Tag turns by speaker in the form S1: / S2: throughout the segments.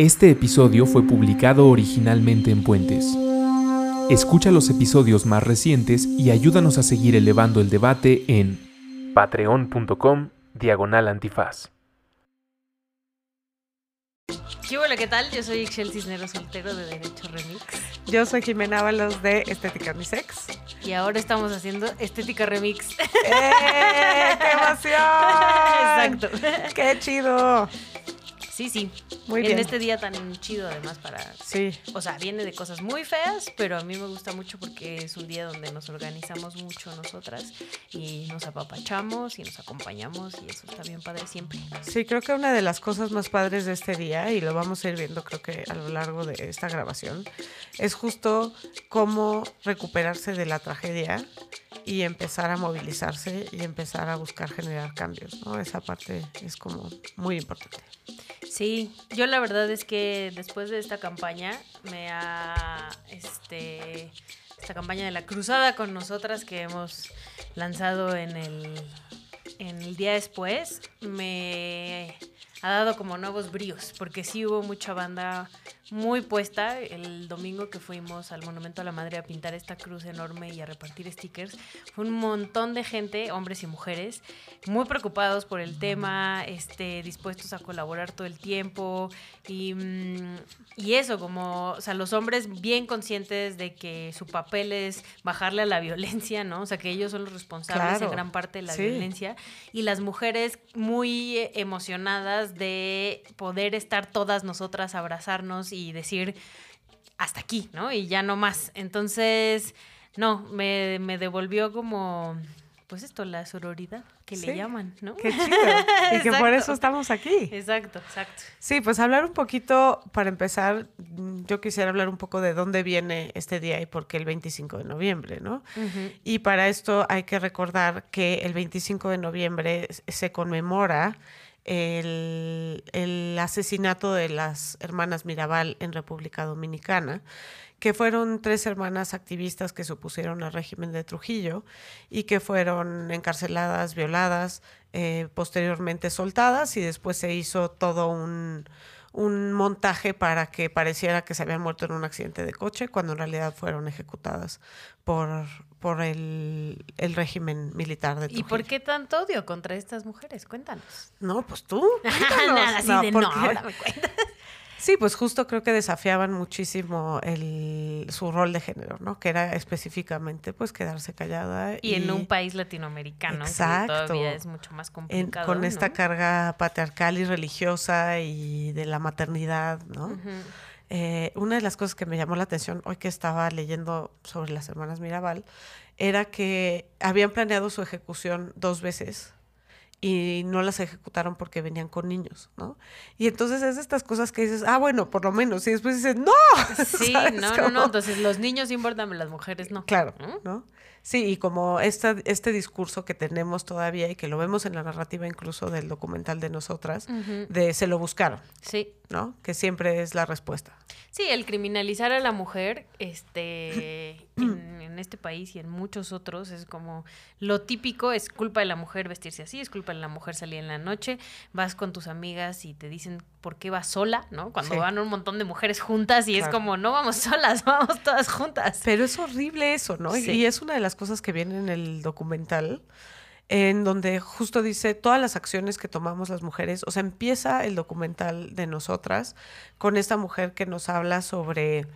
S1: Este episodio fue publicado originalmente en Puentes. Escucha los episodios más recientes y ayúdanos a seguir elevando el debate en patreon.com diagonal antifaz.
S2: ¿Qué hola, qué tal? Yo soy Ixchel Cisneros Soltero de Derecho Remix.
S3: Yo soy Jimena Ábalos de Estética Unisex.
S2: Y ahora estamos haciendo Estética Remix.
S3: ¡Eh! ¡Qué emoción!
S2: Exacto.
S3: ¡Qué chido!
S2: Sí, sí.
S3: Muy
S2: en
S3: bien.
S2: este día tan chido además para...
S3: Sí.
S2: O sea, viene de cosas muy feas, pero a mí me gusta mucho porque es un día donde nos organizamos mucho nosotras y nos apapachamos y nos acompañamos y eso está bien padre siempre.
S3: Sí, creo que una de las cosas más padres de este día, y lo vamos a ir viendo creo que a lo largo de esta grabación, es justo cómo recuperarse de la tragedia y empezar a movilizarse y empezar a buscar generar cambios, ¿no? Esa parte es como muy importante.
S2: Sí, yo la verdad es que después de esta campaña me ha este esta campaña de la cruzada con nosotras que hemos lanzado en el en el día después me ha dado como nuevos bríos porque sí hubo mucha banda muy puesta el domingo que fuimos al Monumento a la Madre a pintar esta cruz enorme y a repartir stickers. Fue un montón de gente, hombres y mujeres, muy preocupados por el tema, este, dispuestos a colaborar todo el tiempo y, mm, y eso, como, o sea, los hombres bien conscientes de que su papel es bajarle a la violencia, ¿no? O sea, que ellos son los responsables
S3: Claro.
S2: en gran parte de la
S3: Sí.
S2: violencia y las mujeres muy emocionadas de poder estar todas nosotras, abrazarnos y decir hasta aquí, ¿no? Y ya no más. Entonces, no, me, me devolvió como, pues esto, la sororidad que
S3: Sí.
S2: le llaman, ¿no?
S3: ¡Qué chido! y que por eso estamos aquí.
S2: Exacto, exacto.
S3: Sí, pues hablar un poquito, para empezar, mm, yo quisiera hablar un poco de dónde viene este día y por qué el 25 de noviembre, ¿no? Y para esto hay que recordar que el 25 de noviembre se conmemora el, asesinato de las hermanas Mirabal en República Dominicana, que fueron tres hermanas activistas que se opusieron al régimen de Trujillo y que fueron encarceladas, violadas, eh, posteriormente soltadas y después se hizo todo un, un montaje para que pareciera que se habían muerto en un accidente de coche, cuando en realidad fueron ejecutadas por, por el, el régimen militar de
S2: ¿Y
S3: Trujillo.
S2: por qué tanto odio contra estas mujeres? Cuéntanos.
S3: No, pues tú.
S2: Nada, así de no,
S3: porque-
S2: ahora me cuentas.
S3: Sí, pues justo creo que desafiaban muchísimo el, su rol de género, ¿no? Que era específicamente pues quedarse callada.
S2: Y en un país latinoamericano,
S3: Exacto.
S2: que todavía es mucho más
S3: en-
S2: complicado.
S3: con esta
S2: ¿no?
S3: carga patriarcal y religiosa y de la maternidad, ¿no? Eh, una de las cosas que me llamó la atención hoy que estaba leyendo sobre las hermanas Mirabal era que habían planeado su ejecución dos veces y no las ejecutaron porque venían con niños, ¿no? Y entonces es de estas cosas que dices, ah, bueno, por lo menos, y después dices, no.
S2: Sí,
S3: ¿Sabes
S2: no, no, no. Entonces los niños importan, las mujeres no.
S3: Claro,
S2: ¿no?
S3: Sí, y como esta, este discurso que tenemos todavía y que lo vemos en la narrativa incluso del documental de nosotras, de se lo buscaron,
S2: Sí.
S3: ¿No? Que siempre es la respuesta.
S2: Sí, el criminalizar a la mujer, este, en, en este país y en muchos otros es como lo típico, es culpa de la mujer vestirse así, es culpa de la mujer salir en la noche, vas con tus amigas y te dicen por qué vas sola, ¿no? Cuando
S3: Sí.
S2: van un montón de mujeres juntas y es como no vamos solas, vamos todas juntas.
S3: Pero es horrible eso, ¿no?
S2: Sí.
S3: Y es una de las cosas que viene en el documental, en donde justo dice todas las acciones que tomamos las mujeres, o sea, empieza el documental de nosotras con esta mujer que nos habla sobre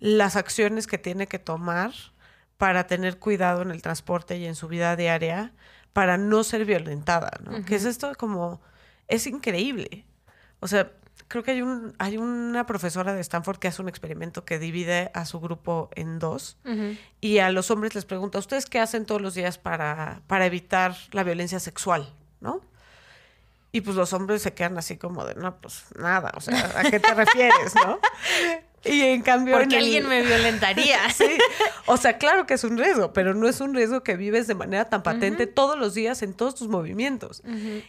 S3: las acciones que tiene que tomar para tener cuidado en el transporte y en su vida diaria, para no ser violentada, ¿no? Que es esto como, es increíble. O sea, creo que hay, un, hay una profesora de Stanford que hace un experimento que divide a su grupo en dos y a los hombres les pregunta, ¿ustedes qué hacen todos los días para, para evitar la violencia sexual? ¿No? Y pues los hombres se quedan así como de, no, pues nada, o sea, ¿a qué te refieres, no? Y en cambio.
S2: Porque alguien me violentaría.
S3: sí. O sea, claro que es un riesgo, pero no es un riesgo que vives de manera tan patente todos los días en todos tus movimientos.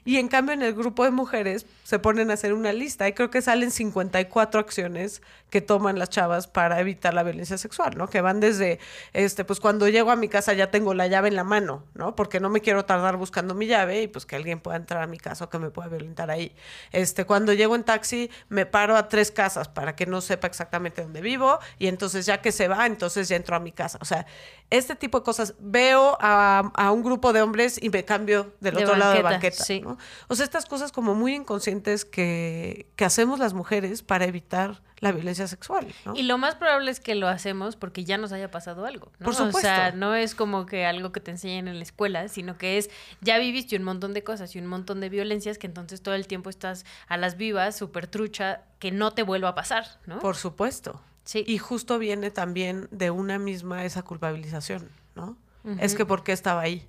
S3: Y en cambio, en el grupo de mujeres se ponen a hacer una lista y creo que salen 54 acciones que toman las chavas para evitar la violencia sexual, ¿no? Que van desde, este, pues cuando llego a mi casa ya tengo la llave en la mano, ¿no? Porque no me quiero tardar buscando mi llave y pues que alguien pueda entrar a mi casa o que me pueda violentar ahí. Este, cuando llego en taxi me paro a tres casas para que no sepa exactamente dónde vivo y entonces ya que se va, entonces ya entro a mi casa. O sea, este tipo de cosas. Veo a, un grupo de hombres y me cambio del otro lado de banqueta. ¿no? O sea, estas cosas como muy inconscientes que, que hacemos las mujeres para evitar la violencia sexual. ¿no?
S2: Y lo más probable es que lo hacemos porque ya nos haya pasado algo. ¿no?
S3: Por supuesto. O
S2: sea, no es como que algo que te enseñen en la escuela, sino que es, ya viviste un montón de cosas y un montón de violencias que entonces todo el tiempo estás a las vivas, súper trucha, que no te vuelva a pasar, ¿no?
S3: Por supuesto. Sí. Y justo viene también de una misma esa culpabilización, ¿no? Es que ¿por qué estaba ahí?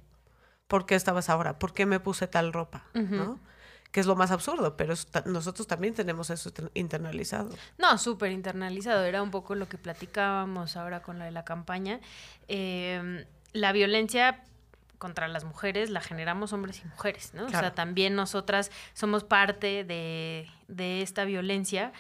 S3: ¿Por qué estabas ahora? ¿Por qué me puse tal ropa? ¿No? Que es lo más absurdo, pero nosotros también tenemos eso internalizado.
S2: No, súper internalizado. Era un poco lo que platicábamos ahora con la de la campaña. Em, la violencia contra las mujeres la generamos hombres y mujeres, ¿no? O sea, también nosotras somos parte de, de esta violencia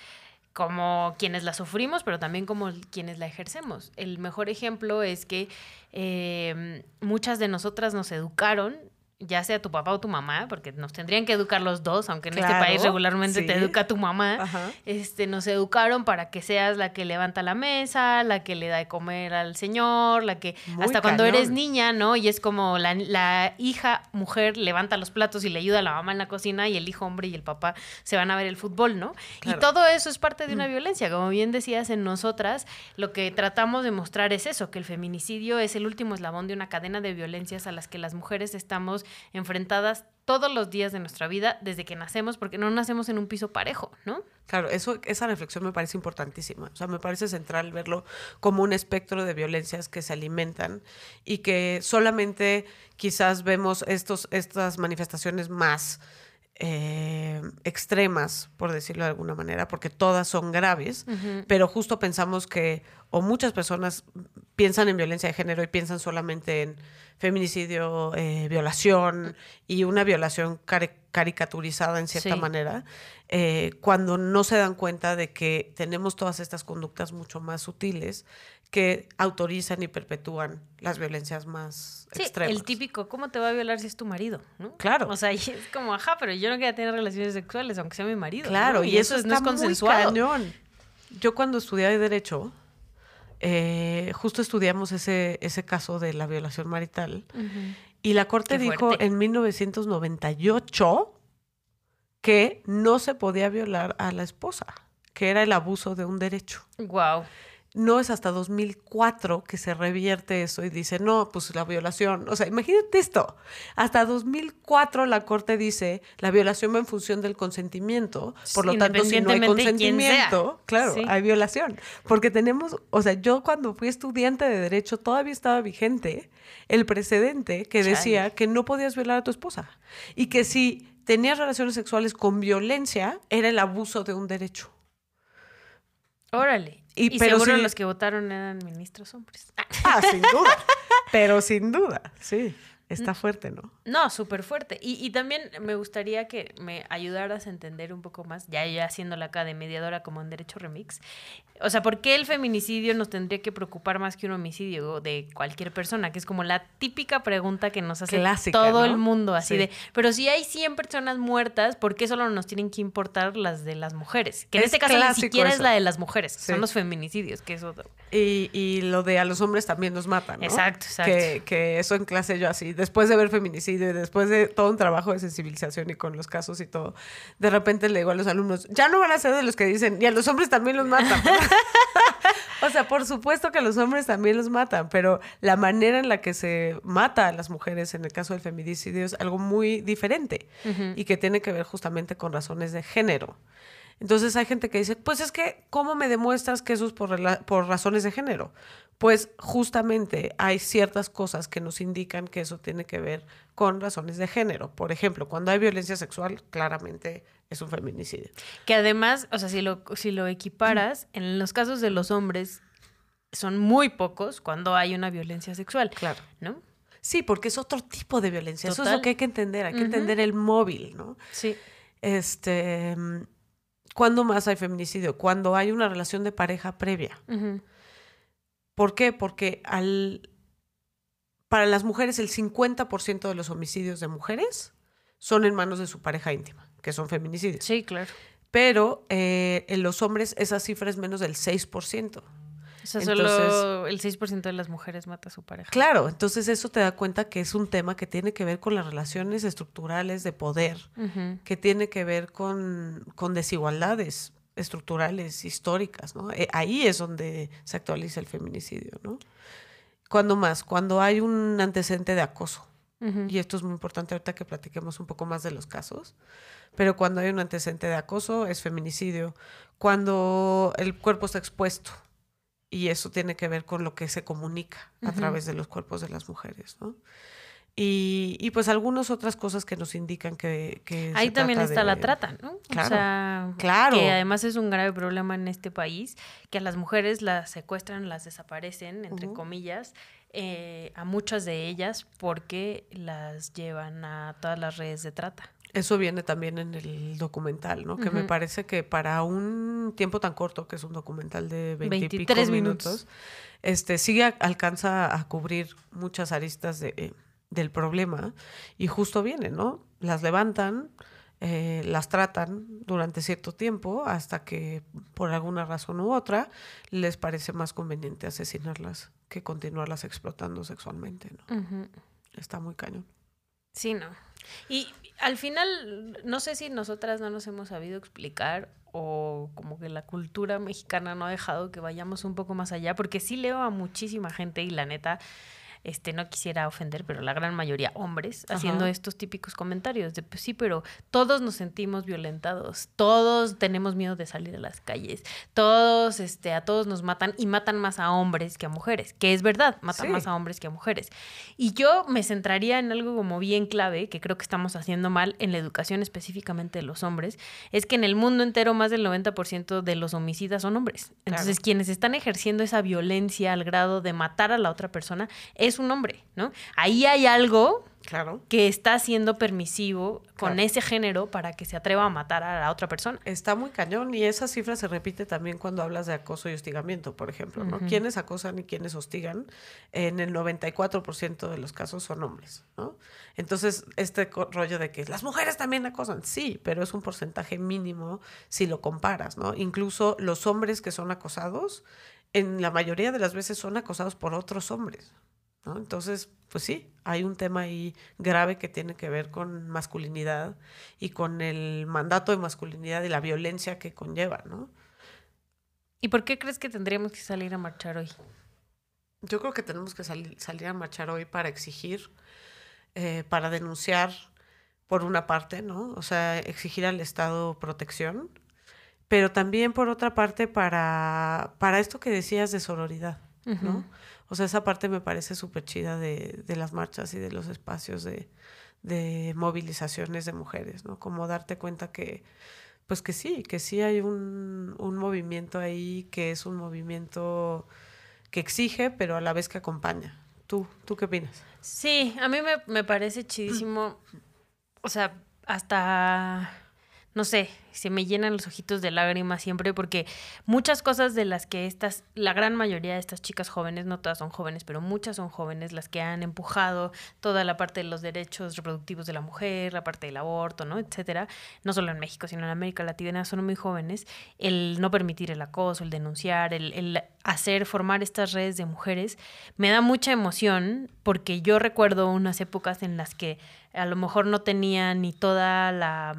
S2: como quienes la sufrimos, pero también como quienes la ejercemos. El mejor ejemplo es que em, muchas de nosotras nos educaron ya sea tu papá o tu mamá, porque nos tendrían que educar los dos, aunque en este país regularmente te educa tu mamá, este, nos educaron para que seas la que levanta la mesa, la que le da de comer al señor, la que hasta cuando eres niña, ¿no? Y es como la, la, hija mujer levanta los platos y le ayuda a la mamá en la cocina y el hijo hombre y el papá se van a ver el fútbol, ¿no? Y todo eso es parte de una mm. violencia, como bien decías en nosotras, lo que tratamos de mostrar es eso, que el feminicidio es el último eslabón de una cadena de violencias a las que las mujeres estamos enfrentadas todos los días de nuestra vida desde que nacemos, porque no nacemos en un piso parejo, ¿no?
S3: Claro, eso, esa reflexión me parece importantísima. O sea, me parece central verlo como un espectro de violencias que se alimentan y que solamente quizás vemos estos, estas manifestaciones más eh, extremas, por decirlo de alguna manera, porque todas son graves, pero justo pensamos que, o muchas personas piensan en violencia de género y piensan solamente en feminicidio, eh, violación y una violación caricaturizada en cierta manera, eh, cuando no se dan cuenta de que tenemos todas estas conductas mucho más sutiles que autorizan y perpetúan las violencias más sí, extremas.
S2: El típico, ¿cómo te va a violar si es tu marido?
S3: Claro.
S2: O sea, es como, ajá, pero yo no quiero tener relaciones sexuales, aunque sea mi marido.
S3: Claro, y, eso, no es consensuado. Yo cuando estudié Derecho, eh, justo estudiamos ese, ese caso de la violación marital. Y la Corte dijo en 1998 que no se podía violar a la esposa, que era el abuso de un derecho.
S2: Wow
S3: no es hasta 2004 que se revierte eso y dice, no, pues la violación. O sea, imagínate esto. Hasta 2004 la Corte dice, la violación va en función del consentimiento. Por lo tanto, si no hay consentimiento, claro, hay violación. Porque tenemos, o sea, yo cuando fui estudiante de Derecho todavía estaba vigente el precedente que decía que no podías violar a tu esposa. Y que si tenías relaciones sexuales con violencia, era el abuso de un derecho.
S2: Órale. Y, pero seguro los que votaron eran ministros hombres.
S3: Ah, sin duda. pero sin duda, sí. Está fuerte, ¿no?
S2: No, súper fuerte. Y, y, también me gustaría que me ayudaras a entender un poco más, ya ya haciéndola acá de mediadora como en Derecho Remix, o sea, ¿por qué el feminicidio nos tendría que preocupar más que un homicidio de cualquier persona? Que es como la típica pregunta que nos hace todo el mundo, así de, pero si hay 100 personas muertas, ¿por qué solo nos tienen que importar las de las mujeres? Que en este caso ni siquiera es la de las mujeres, son los feminicidios, que es otro.
S3: Y, y, lo de a los hombres también nos matan, ¿no?
S2: Exacto, exacto.
S3: Que, que eso en clase yo así, después de ver feminicidio y después de todo un trabajo de sensibilización y con los casos y todo, de repente le digo a los alumnos, ya no van a ser de los que dicen, y a los hombres también los matan. o sea, por supuesto que los hombres también los matan, pero la manera en la que se mata a las mujeres en el caso del feminicidio es algo muy diferente y que tiene que ver justamente con razones de género. Entonces hay gente que dice, pues es que, ¿cómo me demuestras que eso es por, por razones de género? Pues justamente hay ciertas cosas que nos indican que eso tiene que ver con razones de género. Por ejemplo, cuando hay violencia sexual, claramente es un feminicidio.
S2: Que además, o sea, si lo, si lo equiparas, en los casos de los hombres son muy pocos cuando hay una violencia sexual.
S3: Claro.
S2: ¿No?
S3: Sí, porque es otro tipo de violencia. Eso es lo que hay que entender. Hay que entender el móvil, ¿no?
S2: Sí.
S3: Este. ¿Cuándo más hay feminicidio? Cuando hay una relación de pareja previa. ¿Por qué? Porque al, para las mujeres el 50% de los homicidios de mujeres son en manos de su pareja íntima, que son feminicidios.
S2: Sí, claro.
S3: Pero eh, en los hombres esa cifra es menos del 6%.
S2: O sea, solo el 6% de las mujeres mata a su pareja.
S3: Claro, entonces eso te da cuenta que es un tema que tiene que ver con las relaciones estructurales de poder, que tiene que ver con, con desigualdades estructurales, históricas, ¿no? Eh, ahí es donde se actualiza el feminicidio, ¿no? Cuando más, cuando hay un antecedente de acoso. Y esto es muy importante ahorita que platiquemos un poco más de los casos. Pero cuando hay un antecedente de acoso es feminicidio. Cuando el cuerpo está expuesto. Y eso tiene que ver con lo que se comunica a través de los cuerpos de las mujeres, ¿no? Y, y, pues algunas otras cosas que nos indican que... que
S2: Ahí también está la trata, ¿no?
S3: Claro,
S2: o sea,
S3: claro.
S2: Que además es un grave problema en este país, que a las mujeres las secuestran, las desaparecen, entre comillas, eh, a muchas de ellas porque las llevan a todas las redes de trata.
S3: Eso viene también en el documental, ¿no? Que me parece que para un tiempo tan corto, que es un documental de 23 minutos, este sí alcanza a cubrir muchas aristas de... Eh, del problema y justo viene, ¿no? Las levantan, eh, las tratan durante cierto tiempo hasta que por alguna razón u otra les parece más conveniente asesinarlas que continuarlas explotando sexualmente, ¿no? Está muy cañón.
S2: Sí, no. Y al final, no sé si nosotras no nos hemos sabido explicar o como que la cultura mexicana no ha dejado que vayamos un poco más allá, porque sí leo a muchísima gente y la neta, este, no quisiera ofender, pero la gran mayoría hombres, haciendo estos típicos comentarios de, pues sí, pero todos nos sentimos violentados, todos tenemos miedo de salir a las calles, todos, este, a todos nos matan y matan más a hombres que a mujeres, que es verdad, matan más a hombres que a mujeres. Y yo me centraría en algo como bien clave, que creo que estamos haciendo mal en la educación específicamente de los hombres, es que en el mundo entero más del 90% de los homicidas son hombres. Entonces, quienes están ejerciendo esa violencia al grado de matar a la otra persona es un hombre, ¿no? Ahí hay algo
S3: claro.
S2: que está siendo permisivo con ese género para que se atreva a matar a la otra persona.
S3: Está muy cañón y esa cifra se repite también cuando hablas de acoso y hostigamiento, por ejemplo, ¿no? Quienes acosan y quienes hostigan, en el 94% de los casos son hombres, ¿no? Entonces, este rollo de que las mujeres también acosan, sí, pero es un porcentaje mínimo si lo comparas, ¿no? Incluso los hombres que son acosados, en la mayoría de las veces son acosados por otros hombres, ¿no? Entonces, pues sí, hay un tema ahí grave que tiene que ver con masculinidad y con el mandato de masculinidad y la violencia que conlleva, ¿no?
S2: ¿Y por qué crees que tendríamos que salir a marchar hoy?
S3: Yo creo que tenemos que salir a marchar hoy para exigir, eh, para denunciar, por una parte, ¿no? O sea, exigir al Estado protección, pero también por otra parte para, para esto que decías de sororidad, ¿no? O sea, esa parte me parece súper chida de, de, las marchas y de los espacios de, de, movilizaciones de mujeres, ¿no? Como darte cuenta que, pues que sí, que sí hay un, un movimiento ahí que es un movimiento que exige, pero a la vez que acompaña. ¿Tú, ¿tú qué opinas?
S2: Sí, a mí me, me parece chidísimo, o sea, hasta no sé, se me llenan los ojitos de lágrimas siempre porque muchas cosas de las que estas, la gran mayoría de estas chicas jóvenes, no todas son jóvenes, pero muchas son jóvenes, las que han empujado toda la parte de los derechos reproductivos de la mujer, la parte del aborto, ¿no? Etcétera, no solo en México, sino en América Latina, son muy jóvenes, el no permitir el acoso, el denunciar, el, el hacer, formar estas redes de mujeres, me da mucha emoción porque yo recuerdo unas épocas en las que a lo mejor no tenía ni toda la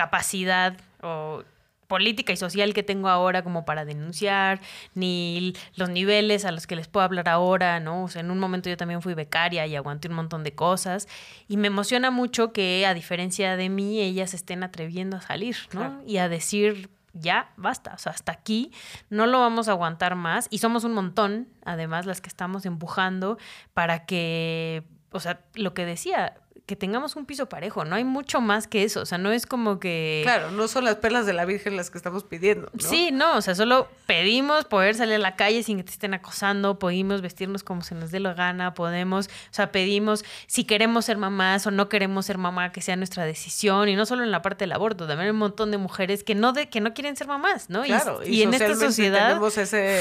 S2: capacidad o política y social que tengo ahora como para denunciar, ni los niveles a los que les puedo hablar ahora, ¿no? O sea, en un momento yo también fui becaria y aguanté un montón de cosas y me emociona mucho que a diferencia de mí ellas estén atreviendo a salir, ¿no? Y a decir ya basta, o sea, hasta aquí no lo vamos a aguantar más y somos un montón, además, las que estamos empujando para que, o sea, lo que decía, que tengamos un piso parejo, no hay mucho más que eso, o sea, no es como que...
S3: Claro, no son las perlas de la Virgen las que estamos pidiendo. ¿no?
S2: Sí, no, o sea, solo pedimos poder salir a la calle sin que te estén acosando, podemos vestirnos como se nos dé la gana, podemos, o sea, pedimos si queremos ser mamás o no queremos ser mamá, que sea nuestra decisión, y no solo en la parte del aborto, también hay un montón de mujeres que no, de, que no quieren ser mamás, ¿no?
S3: Claro, y, en esta sociedad... Tenemos ese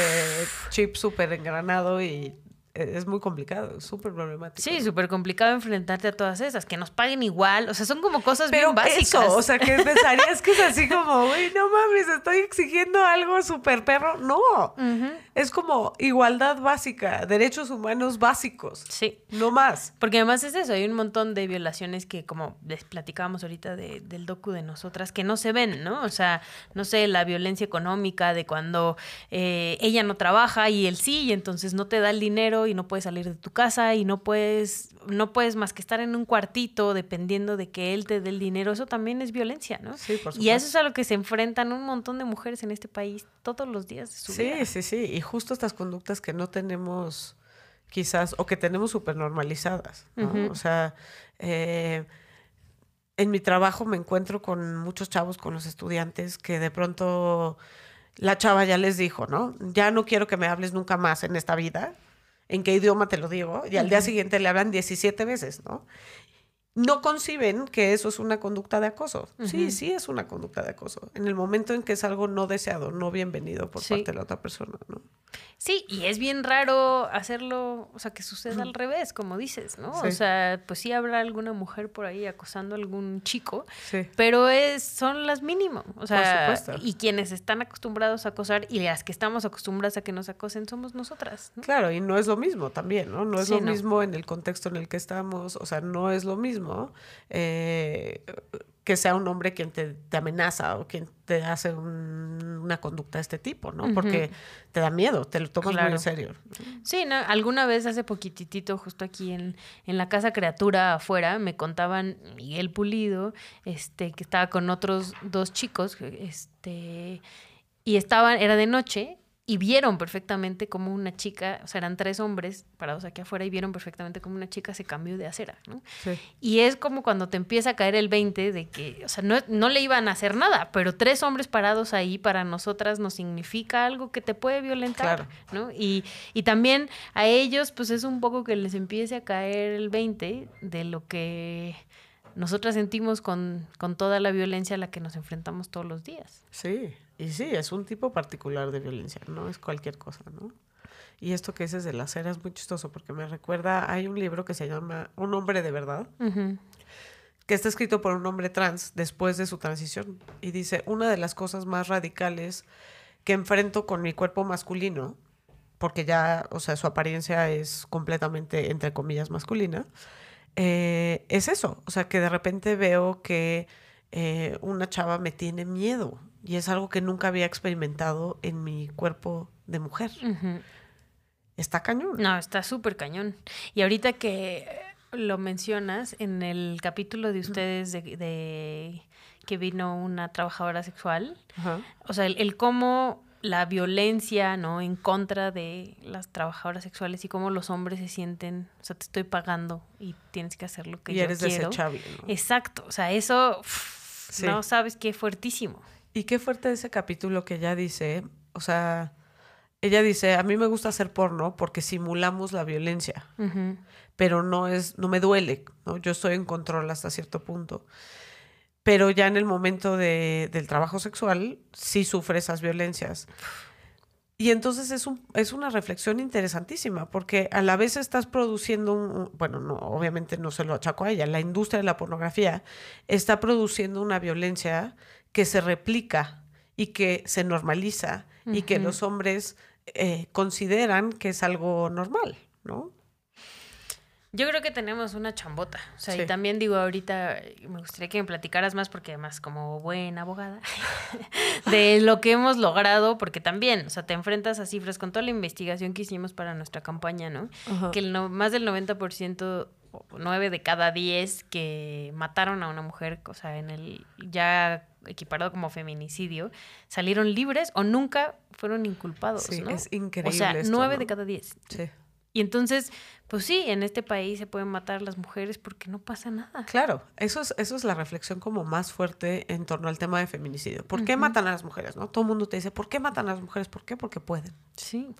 S3: chip súper engranado y es muy complicado, súper problemático.
S2: Sí, súper complicado enfrentarte a todas esas, que nos paguen igual, o sea, son como cosas bien básicas.
S3: o sea, que pensarías que es así como, güey, no mames, estoy exigiendo algo súper perro. No, es como igualdad básica, derechos humanos básicos.
S2: Sí.
S3: No más.
S2: Porque además es eso, hay un montón de violaciones que, como les platicábamos ahorita del docu de nosotras, que no se ven, ¿no? O sea, no sé, la violencia económica de cuando eh, ella no trabaja y él sí, y entonces no te da el dinero y no puedes salir de tu casa y no puedes, no puedes más que estar en un cuartito dependiendo de que él te dé el dinero. Eso también es violencia, ¿no?
S3: Sí, por supuesto.
S2: Y eso es a lo que se enfrentan un montón de mujeres en este país todos los días de su
S3: sí,
S2: vida.
S3: Sí, sí, sí. Y justo estas conductas que no tenemos quizás, o que tenemos súper normalizadas, ¿no? O sea, eh, en mi trabajo me encuentro con muchos chavos, con los estudiantes, que de pronto la chava ya les dijo, ¿no? Ya no quiero que me hables nunca más en esta vida en qué idioma te lo digo, y al día siguiente le hablan 17 veces, ¿no? No conciben que eso es una conducta de acoso. Sí, sí es una conducta de acoso. En el momento en que es algo no deseado, no bienvenido por parte de la otra persona, ¿no?
S2: Sí, y es bien raro hacerlo, o sea, que suceda al revés, como dices, ¿no? O sea, pues sí habrá alguna mujer por ahí acosando a algún chico, pero es, son las mínimas. O sea, y quienes están acostumbrados a acosar y las que estamos acostumbradas a que nos acosen somos nosotras.
S3: Claro, y no es lo mismo también, ¿no? No es lo mismo en el contexto en el que estamos, o sea, no es lo mismo eh, que sea un hombre quien te, amenaza o quien te hace una conducta de este tipo, ¿no? Porque te da miedo, te lo tomas muy en serio.
S2: Sí, ¿no? alguna vez hace poquitito, justo aquí en, en la casa criatura afuera, me contaban Miguel Pulido, este, que estaba con otros dos chicos, este, y estaban, era de noche, y vieron perfectamente cómo una chica, o sea, eran tres hombres parados aquí afuera y vieron perfectamente cómo una chica se cambió de acera, ¿no? Y es como cuando te empieza a caer el 20 de que, o sea, no, no, le iban a hacer nada, pero tres hombres parados ahí para nosotras nos significa algo que te puede violentar, ¿no? Y, y también a ellos, pues es un poco que les empiece a caer el 20 de lo que nosotras sentimos con, con toda la violencia a la que nos enfrentamos todos los días.
S3: Sí, y sí, es un tipo particular de violencia, no es cualquier cosa, ¿no? Y esto que dices de la cera es muy chistoso porque me recuerda, hay un libro que se llama Un hombre de verdad, que está escrito por un hombre trans después de su transición. Y dice, una de las cosas más radicales que enfrento con mi cuerpo masculino, porque ya, o sea, su apariencia es completamente, entre comillas, masculina, eh, es eso, o sea, que de repente veo que eh, una chava me tiene miedo y es algo que nunca había experimentado en mi cuerpo de mujer. Está cañón.
S2: No, está súper cañón. Y ahorita que lo mencionas, en el capítulo de ustedes de, que vino una trabajadora sexual, o sea, el, cómo la violencia, ¿no? En contra de las trabajadoras sexuales y cómo los hombres se sienten, o sea, te estoy pagando y tienes que hacer lo que y eres desechable. Exacto, o sea, eso, no sabes qué fuertísimo.
S3: Y qué fuerte ese capítulo que ella dice, o sea, ella dice, a mí me gusta hacer porno porque simulamos la violencia, pero no es, no me duele, ¿no? Yo estoy en control hasta cierto punto. Pero ya en el momento de, del trabajo sexual, sí sufre esas violencias. Y entonces es, un, es una reflexión interesantísima, porque a la vez estás produciendo un, bueno, no, obviamente no se lo achaco a ella, la industria de la pornografía está produciendo una violencia que se replica y que se normaliza y que los hombres eh, consideran que es algo normal, ¿no?
S2: Yo creo que tenemos una chambota. O sea, y también digo, ahorita me gustaría que me platicaras más, porque además, como buena abogada, de lo que hemos logrado, porque también, o sea, te enfrentas a cifras con toda la investigación que hicimos para nuestra campaña, ¿no? Que el más del 90%, 9 de cada 10 que mataron a una mujer, o sea, en el ya equiparado como feminicidio, salieron libres o nunca fueron inculpados.
S3: Sí,
S2: ¿no?
S3: es increíble.
S2: O sea, nueve
S3: ¿no?
S2: de cada diez.
S3: Sí.
S2: Y entonces, pues sí, en este país se pueden matar las mujeres porque no pasa nada.
S3: Claro, eso es, eso es la reflexión como más fuerte en torno al tema de feminicidio. ¿Por qué matan a las mujeres? ¿no? Todo el mundo te dice, ¿por qué matan a las mujeres? ¿Por qué? Porque pueden.
S2: Sí.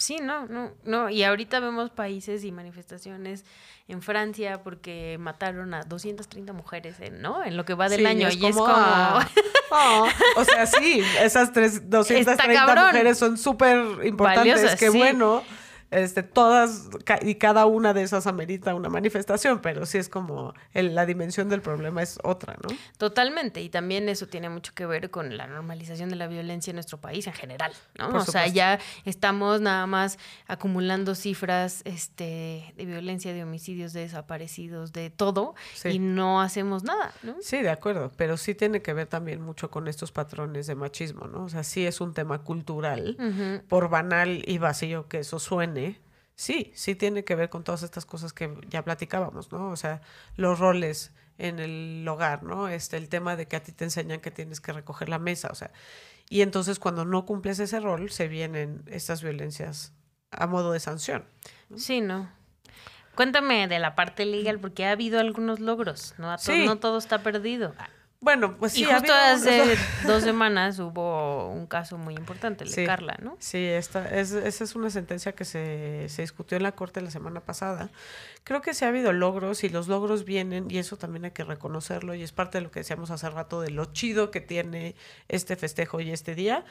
S2: Sí, no, no, no. Y ahorita vemos países y manifestaciones en Francia porque mataron a 230 mujeres, en, ¿no? En lo que va del
S3: Sí,
S2: año. y es como...
S3: ah, ah. o sea, sí, esas tres, 230
S2: cabrón.
S3: mujeres son súper importantes. Qué
S2: sí.
S3: bueno. Este, todas ca- y cada una de esas amerita una manifestación, pero sí es como el- la dimensión del problema es otra, ¿no?
S2: Totalmente, y también eso tiene mucho que ver con la normalización de la violencia en nuestro país en general, ¿no?
S3: Por
S2: o sea, ya estamos nada más acumulando cifras este, de violencia, de homicidios, de desaparecidos, de todo,
S3: Sí.
S2: y no hacemos nada, ¿no?
S3: Sí, de acuerdo, pero sí tiene que ver también mucho con estos patrones de machismo, ¿no? O sea, sí es un tema cultural, por banal y vacío que eso suene, sí, sí tiene que ver con todas estas cosas que ya platicábamos, ¿no? O sea, los roles en el hogar, ¿no? Este, el tema de que a ti te enseñan que tienes que recoger la mesa, o sea, y entonces cuando no cumples ese rol, se vienen estas violencias a modo de sanción.
S2: Sí, ¿no? Cuéntame de la parte legal, porque ha habido algunos logros, ¿no? A to-
S3: Sí.
S2: No todo está perdido.
S3: Bueno, pues sí,
S2: y justo hace dos semanas hubo un caso muy importante, el de. Carla, ¿no?
S3: Sí, esta es, esa es una sentencia que se, se discutió en la Corte la semana pasada. Creo que sí ha habido logros y los logros vienen, y eso también hay que reconocerlo, y es parte de lo que decíamos hace rato de lo chido que tiene este festejo y este día.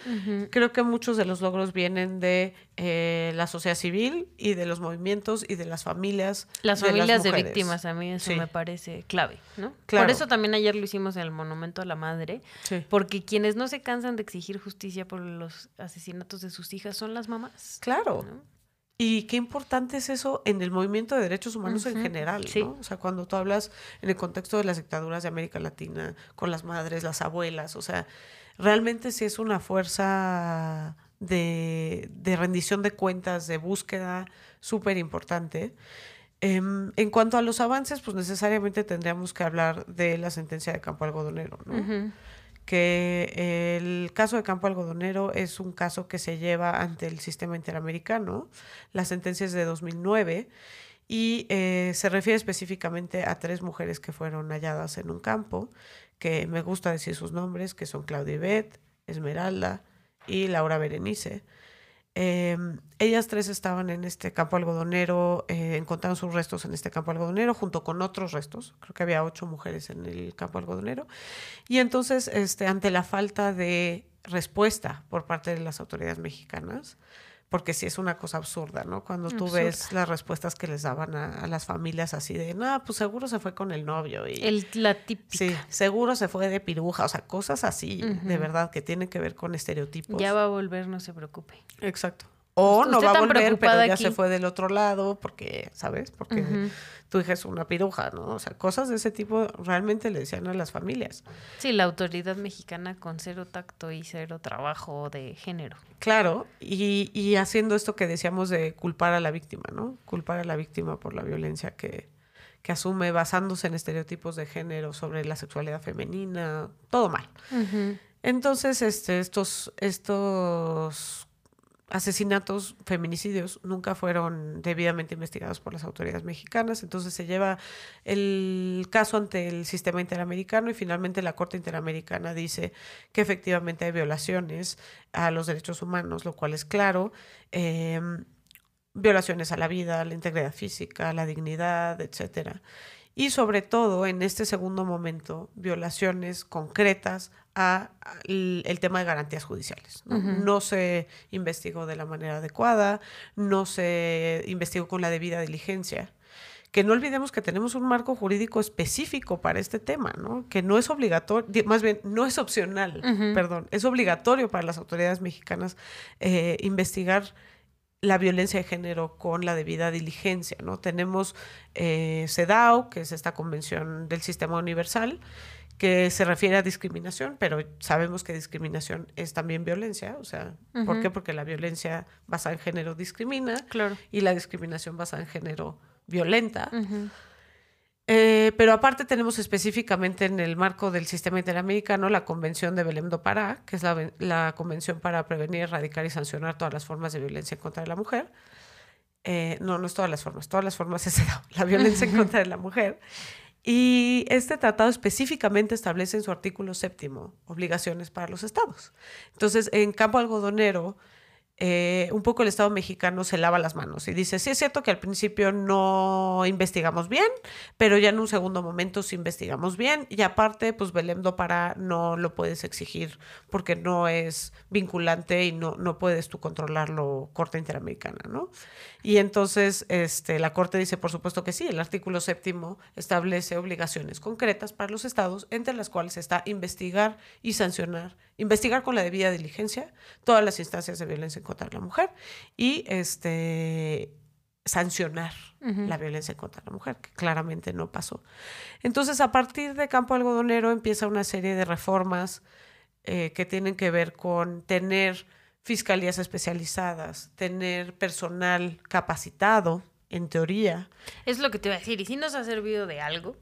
S3: Creo que muchos de los logros vienen de eh, la sociedad civil y de los movimientos y de las familias.
S2: Las
S3: de
S2: familias de, víctimas, a mí eso
S3: Sí.
S2: me parece clave, ¿no?
S3: Claro.
S2: Por eso también ayer lo hicimos en el Monumento a la Madre,
S3: Sí.
S2: porque quienes no se cansan de exigir justicia por los asesinatos de sus hijas son las mamás.
S3: Claro.
S2: ¿no?
S3: Y qué importante es eso en el movimiento de derechos humanos en general,
S2: sí.
S3: ¿no? O sea, cuando tú hablas en el contexto de las dictaduras de América Latina, con las madres, las abuelas, o sea, realmente sí es una fuerza de, de rendición de cuentas, de búsqueda súper importante. Em, en cuanto a los avances, pues necesariamente tendríamos que hablar de la sentencia de Campo Algodonero, ¿no? Que el caso de Campo Algodonero es un caso que se lleva ante el sistema interamericano. La sentencia es de 2009 y eh, se refiere específicamente a tres mujeres que fueron halladas en un campo, que me gusta decir sus nombres, que son Claudia Ibet, Esmeralda y Laura Berenice. Eh, ellas tres estaban en este campo algodonero, eh, encontraron sus restos en este campo algodonero junto con otros restos. Creo que había ocho mujeres en el campo algodonero. Y entonces, este, ante la falta de respuesta por parte de las autoridades mexicanas, porque sí es una cosa absurda, ¿no? Cuando tú ves
S2: Absurda.
S3: las respuestas que les daban a, a las familias así de, no, pues seguro se fue con el novio y
S2: El, la típica.
S3: sí, seguro se fue de piruja, o sea, cosas así, de verdad, que tienen que ver con estereotipos.
S2: Ya va a volver, no se preocupe.
S3: Exacto. O
S2: Usted
S3: no va a volver, pero ya
S2: aquí.
S3: se fue del otro lado porque, ¿sabes? Porque
S2: Ujú.
S3: tu hija es una piruja, ¿no? O sea, cosas de ese tipo realmente le decían a las familias.
S2: Sí, la autoridad mexicana con cero tacto y cero trabajo de género.
S3: Claro, y, y haciendo esto que decíamos de culpar a la víctima, ¿no? Culpar a la víctima por la violencia que, que asume basándose en estereotipos de género sobre la sexualidad femenina, todo mal. Entonces, este, estos, estos asesinatos, feminicidios, nunca fueron debidamente investigados por las autoridades mexicanas. Entonces se lleva el caso ante el sistema interamericano y finalmente la Corte Interamericana dice que efectivamente hay violaciones a los derechos humanos, lo cual es claro. em, violaciones a la vida, a la integridad física, a la dignidad, etcétera. Y sobre todo, en este segundo momento, violaciones concretas a- al el tema de garantías judiciales. ¿no? No se investigó de la manera adecuada, no se investigó con la debida diligencia. Que no olvidemos que tenemos un marco jurídico específico para este tema, ¿no? Que no es obligatorio, más bien, no es opcional, perdón, es obligatorio para las autoridades mexicanas eh, investigar la violencia de género con la debida diligencia, ¿no? Tenemos eh, CEDAW, que es esta convención del sistema universal, que se refiere a discriminación, pero sabemos que discriminación es también violencia, o sea, ¿por qué? Porque la violencia basada en género discrimina
S2: Claro.
S3: y la discriminación basada en género violenta. Eh, pero aparte tenemos específicamente en el marco del sistema interamericano la Convención de Belém do Pará, que es la, la, Convención para prevenir, erradicar y sancionar todas las formas de violencia en contra de la mujer. Eh, no, no es todas las formas, todas las formas es la violencia en contra de la mujer. Y este tratado específicamente establece en su artículo séptimo obligaciones para los estados. Entonces, en campo algodonero, eh, un poco el Estado mexicano se lava las manos y dice, sí es cierto que al principio no investigamos bien, pero ya en un segundo momento sí investigamos bien y aparte, pues Belém do Pará no lo puedes exigir porque no es vinculante y no, no puedes tú controlarlo Corte Interamericana, ¿no? Y entonces este, la Corte dice, por supuesto que sí, el artículo séptimo establece obligaciones concretas para los estados, entre las cuales está investigar y sancionar, investigar con la debida diligencia todas las instancias de violencia contra la mujer y este sancionar la violencia contra la mujer, que claramente no pasó. Entonces, a partir de Campo Algodonero empieza una serie de reformas eh, que tienen que ver con tener fiscalías especializadas, tener personal capacitado, en teoría.
S2: Es lo que te iba a decir, ¿y si nos ha servido de algo?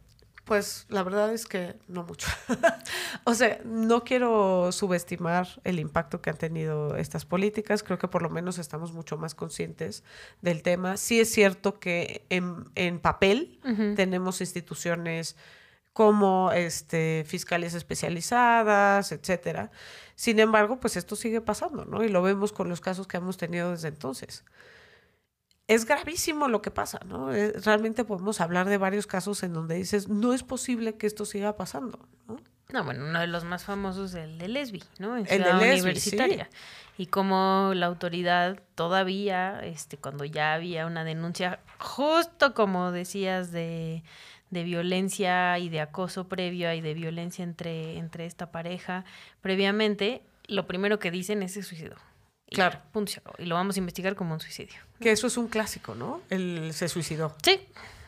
S3: Pues la verdad es que no mucho. o sea, no quiero subestimar el impacto que han tenido estas políticas. Creo que por lo menos estamos mucho más conscientes del tema. Sí es cierto que en, papel tenemos instituciones como este, fiscales especializadas, etcétera. Sin embargo, pues esto sigue pasando, ¿no? Y lo vemos con los casos que hemos tenido desde entonces es gravísimo lo que pasa, ¿no? Eh, realmente podemos hablar de varios casos en donde dices, no es posible que esto siga pasando, ¿no?
S2: No, bueno, uno de los más famosos es el de Lesbi, ¿no? En el de Lesbi, universitaria. Y como la autoridad todavía, este, cuando ya había una denuncia, justo como decías, de, de violencia y de acoso previo y de violencia entre, entre esta pareja previamente, lo primero que dicen es se suicidó.
S3: Claro.
S2: punto, y lo vamos a investigar como un suicidio.
S3: Que eso es un clásico, ¿no? El se suicidó.
S2: Sí,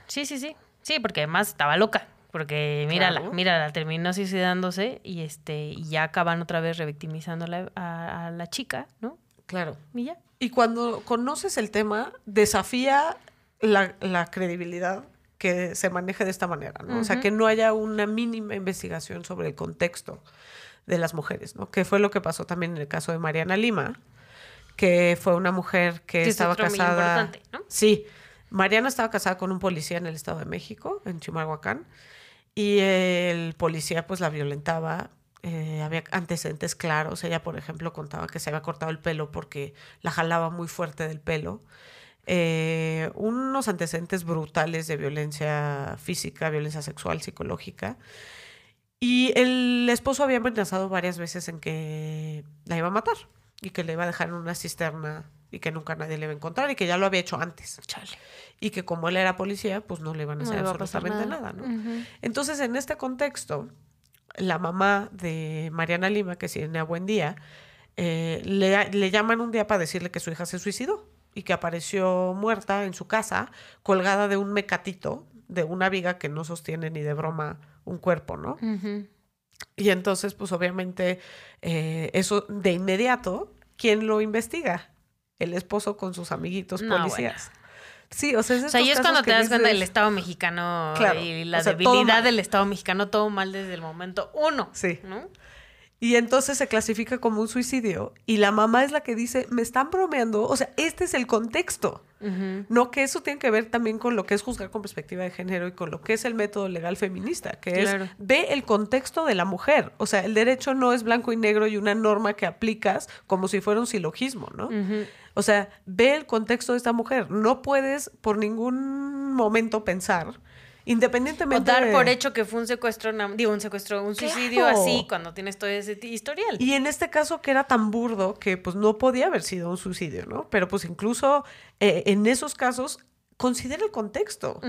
S2: sí, sí, sí. Sí, porque además estaba loca. Porque mírala, mírala, terminó suicidándose y este y ya acaban otra vez revictimizando a, la chica, ¿no?
S3: Claro.
S2: Y ya.
S3: Y cuando conoces el tema, desafía la, credibilidad que se maneje de esta manera, ¿no? O sea, que no haya una mínima investigación sobre el contexto de las mujeres, ¿no? Que fue lo que pasó también en el caso de Mariana Lima, que fue una mujer que estaba casada. ¿no? Sí, Mariana estaba casada con un policía en el Estado de México, en Chimalhuacán, y el policía pues la violentaba. Eh, había antecedentes claros. Ella, por ejemplo, contaba que se había cortado el pelo porque la jalaba muy fuerte del pelo. Eh, unos antecedentes brutales de violencia física, violencia sexual, psicológica. Y el esposo había amenazado varias veces en que la iba a matar y que le iba a dejar en una cisterna y que nunca nadie le iba a encontrar y que ya lo había hecho antes.
S2: Chale.
S3: Y que como él era policía, pues no le iban a hacer absolutamente nada. ¿no? Entonces, en este contexto, la mamá de Mariana Lima, que tiene a buen día, eh, le, le llaman un día para decirle que su hija se suicidó y que apareció muerta en su casa, colgada de un mecatito, de una viga que no sostiene ni de broma un cuerpo, ¿no? Y entonces, pues obviamente, eh, eso de inmediato, ¿quién lo investiga? El esposo con sus amiguitos policías. Sí, o sea, es,
S2: o sea, y es cuando te das cuenta del Estado mexicano y la debilidad del Estado mexicano, todo mal desde el momento uno.
S3: Sí. ¿no? Y entonces se clasifica como un suicidio y la mamá es la que dice, me están bromeando, o sea, este es el contexto. No que eso tiene que ver también con lo que es juzgar con perspectiva de género y con lo que es el método legal feminista, que es ve el contexto de la mujer. O sea, el derecho no es blanco y negro y una norma que aplicas como si fuera un silogismo, ¿no? O sea, ve el contexto de esta mujer. No puedes por ningún momento pensar Independientemente.
S2: O dar por hecho que fue un secuestro, digo, un secuestro, un suicidio así, cuando tienes todo ese historial.
S3: Y en este caso que era tan burdo que pues no podía haber sido un suicidio, ¿no? Pero pues incluso eh, en esos casos, considera el contexto.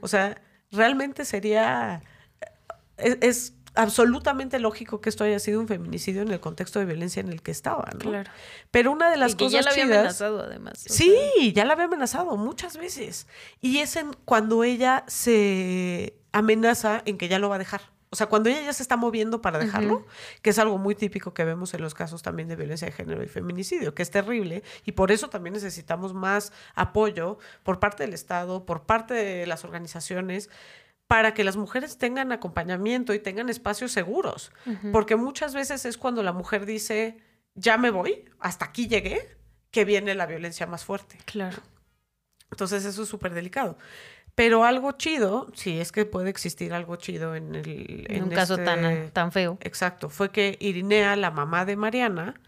S3: O sea, realmente sería. Eh, es absolutamente lógico que esto haya sido un feminicidio en el contexto de violencia en el que estaba, ¿no? Claro. Pero una de las cosas ya la había
S2: amenazado además.
S3: Sí, ya la había amenazado muchas veces. Y es en cuando ella se amenaza en que ya lo va a dejar. O sea, cuando ella ya se está moviendo para dejarlo, que es algo muy típico que vemos en los casos también de violencia de género y feminicidio, que es terrible, y por eso también necesitamos más apoyo por parte del Estado, por parte de las organizaciones, para que las mujeres tengan acompañamiento y tengan espacios seguros. Porque muchas veces es cuando la mujer dice, ya me voy, hasta aquí llegué, que viene la violencia más fuerte.
S2: Claro.
S3: Entonces eso es súper delicado. Pero algo chido, sí, es que puede existir algo chido en el...
S2: En, un caso tan,
S3: este
S2: tan feo.
S3: Exacto, fue que Irinea, la mamá de Mariana,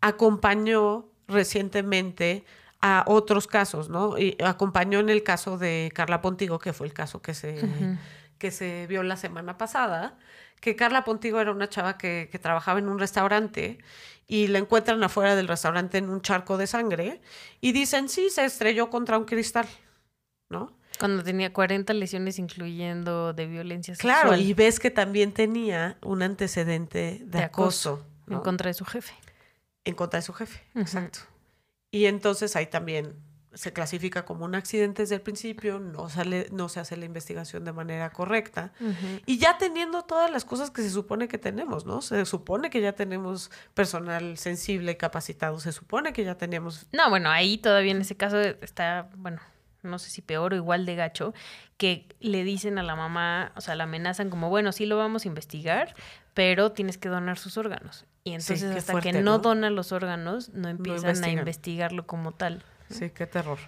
S3: acompañó recientemente a otros casos, ¿no? Y acompañó en el caso de Carla Pontigo, que fue el caso que se, que se vio la semana pasada, que Carla Pontigo era una chava que, que, trabajaba en un restaurante y la encuentran afuera del restaurante en un charco de sangre y dicen, sí, se estrelló contra un cristal, ¿no?
S2: Cuando tenía 40 lesiones, incluyendo de violencia sexual.
S3: Claro, y ves que también tenía un antecedente de,
S2: de
S3: acoso.
S2: acoso ¿no? En contra de su jefe.
S3: En contra de su jefe, uh -huh. exacto. Y entonces ahí también se clasifica como un accidente desde el principio, no, sale, no se hace la investigación de manera correcta. Uh -huh. Y ya teniendo todas las cosas que se supone que tenemos, ¿no? Se supone que ya tenemos personal sensible y capacitado, se supone que ya teníamos...
S2: No, bueno, ahí todavía en ese caso está, bueno, no sé si peor o igual de gacho, que le dicen a la mamá, o sea, la amenazan como, bueno, sí lo vamos a investigar, pero tienes que donar sus órganos. Y entonces sí, hasta fuerte, que no, ¿no, dona los órganos, no empiezan no a investigarlo como tal.
S3: Sí, qué terror.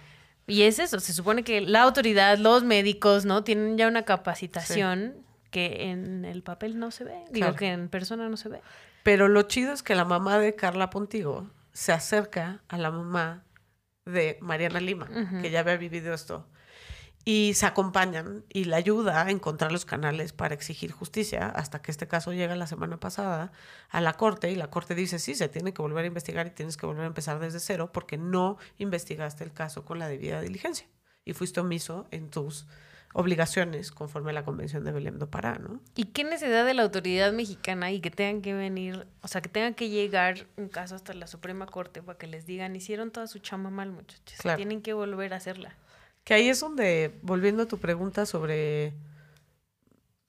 S2: Y es eso, se supone que la autoridad, los médicos, ¿no? Tienen ya una capacitación sí. que en el papel no se ve, claro. digo que en persona no se ve.
S3: Pero lo chido es que la mamá de Carla Pontigo se acerca a la mamá de Mariana Lima, uh -huh. que ya había vivido esto y se acompañan y la ayuda a encontrar los canales para exigir justicia hasta que este caso llega la semana pasada a la corte y la corte dice sí, se tiene que volver a investigar y tienes que volver a empezar desde cero porque no investigaste el caso con la debida diligencia y fuiste omiso en tus obligaciones conforme a la Convención de Belém do Pará, ¿no?
S2: ¿Y qué necesidad de la autoridad mexicana y que tengan que venir, o sea, que tengan que llegar un caso hasta la Suprema Corte para que les digan, hicieron toda su chamba mal, muchachos, claro. tienen que volver a hacerla?
S3: Que ahí es donde, volviendo a tu pregunta sobre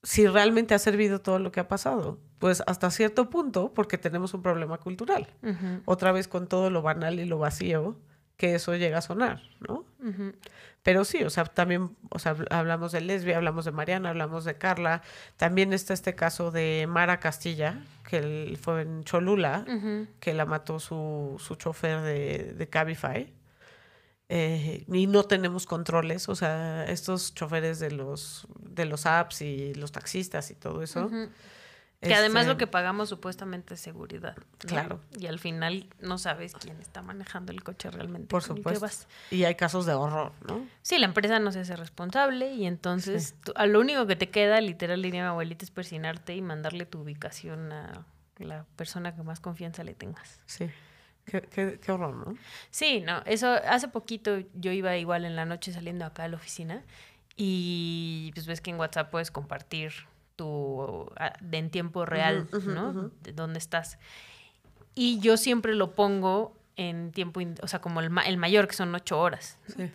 S3: si realmente ha servido todo lo que ha pasado, pues hasta cierto punto, porque tenemos un problema cultural. Uh -huh. Otra vez con todo lo banal y lo vacío que eso llega a sonar, ¿no? Uh -huh. Pero sí, o sea, también, o sea, hablamos de Lesbia, hablamos de Mariana, hablamos de Carla, también está este caso de Mara Castilla, que fue en Cholula, uh -huh. que la mató su, su chofer de, de Cabify. Eh, y no tenemos controles, o sea, estos choferes de los, de los apps y los taxistas y todo eso.
S2: Uh -huh. Que este, además lo que pagamos supuestamente es seguridad. ¿no?
S3: Claro.
S2: Y al final no sabes quién está manejando el coche realmente.
S3: Por supuesto. Y hay casos de horror, ¿no?
S2: Sí, la empresa no se hace responsable y entonces sí. tú, a lo único que te queda, literal, diría mi abuelita, es persinarte y mandarle tu ubicación a la persona que más confianza le tengas.
S3: Sí. Qué, qué, qué, horror, ¿no?
S2: Sí, no, eso hace poquito yo iba igual en la noche saliendo acá a la oficina y pues ves que en WhatsApp puedes compartir tu de en tiempo real, uh -huh, ¿no? Uh -huh. De dónde estás. Y yo siempre lo pongo en tiempo, o sea, como el, ma el mayor, que son ocho horas.
S3: Sí.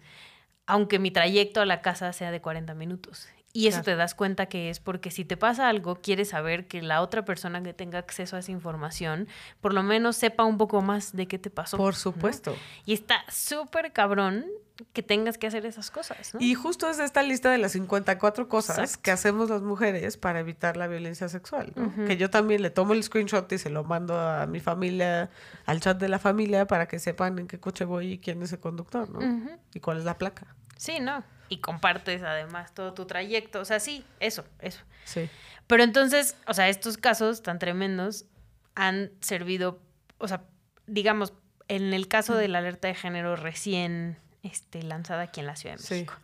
S2: Aunque mi trayecto a la casa sea de 40 minutos. Y eso claro. te das cuenta que es porque si te pasa algo, quieres saber que la otra persona que tenga acceso a esa información, por lo menos sepa un poco más de qué te pasó.
S3: Por supuesto.
S2: ¿no? Y está súper cabrón que tengas que hacer esas cosas. ¿no?
S3: Y justo es esta lista de las 54 cosas Exacto. que hacemos las mujeres para evitar la violencia sexual. ¿no? Uh -huh. Que yo también le tomo el screenshot y se lo mando a mi familia, al chat de la familia, para que sepan en qué coche voy y quién es el conductor, ¿no? Uh -huh. Y cuál es la placa.
S2: Sí, no y compartes además todo tu trayecto. O sea, sí, eso, eso.
S3: Sí.
S2: Pero entonces, o sea, estos casos tan tremendos han servido, o sea, digamos, en el caso de la alerta de género recién este, lanzada aquí en la Ciudad de México. Sí.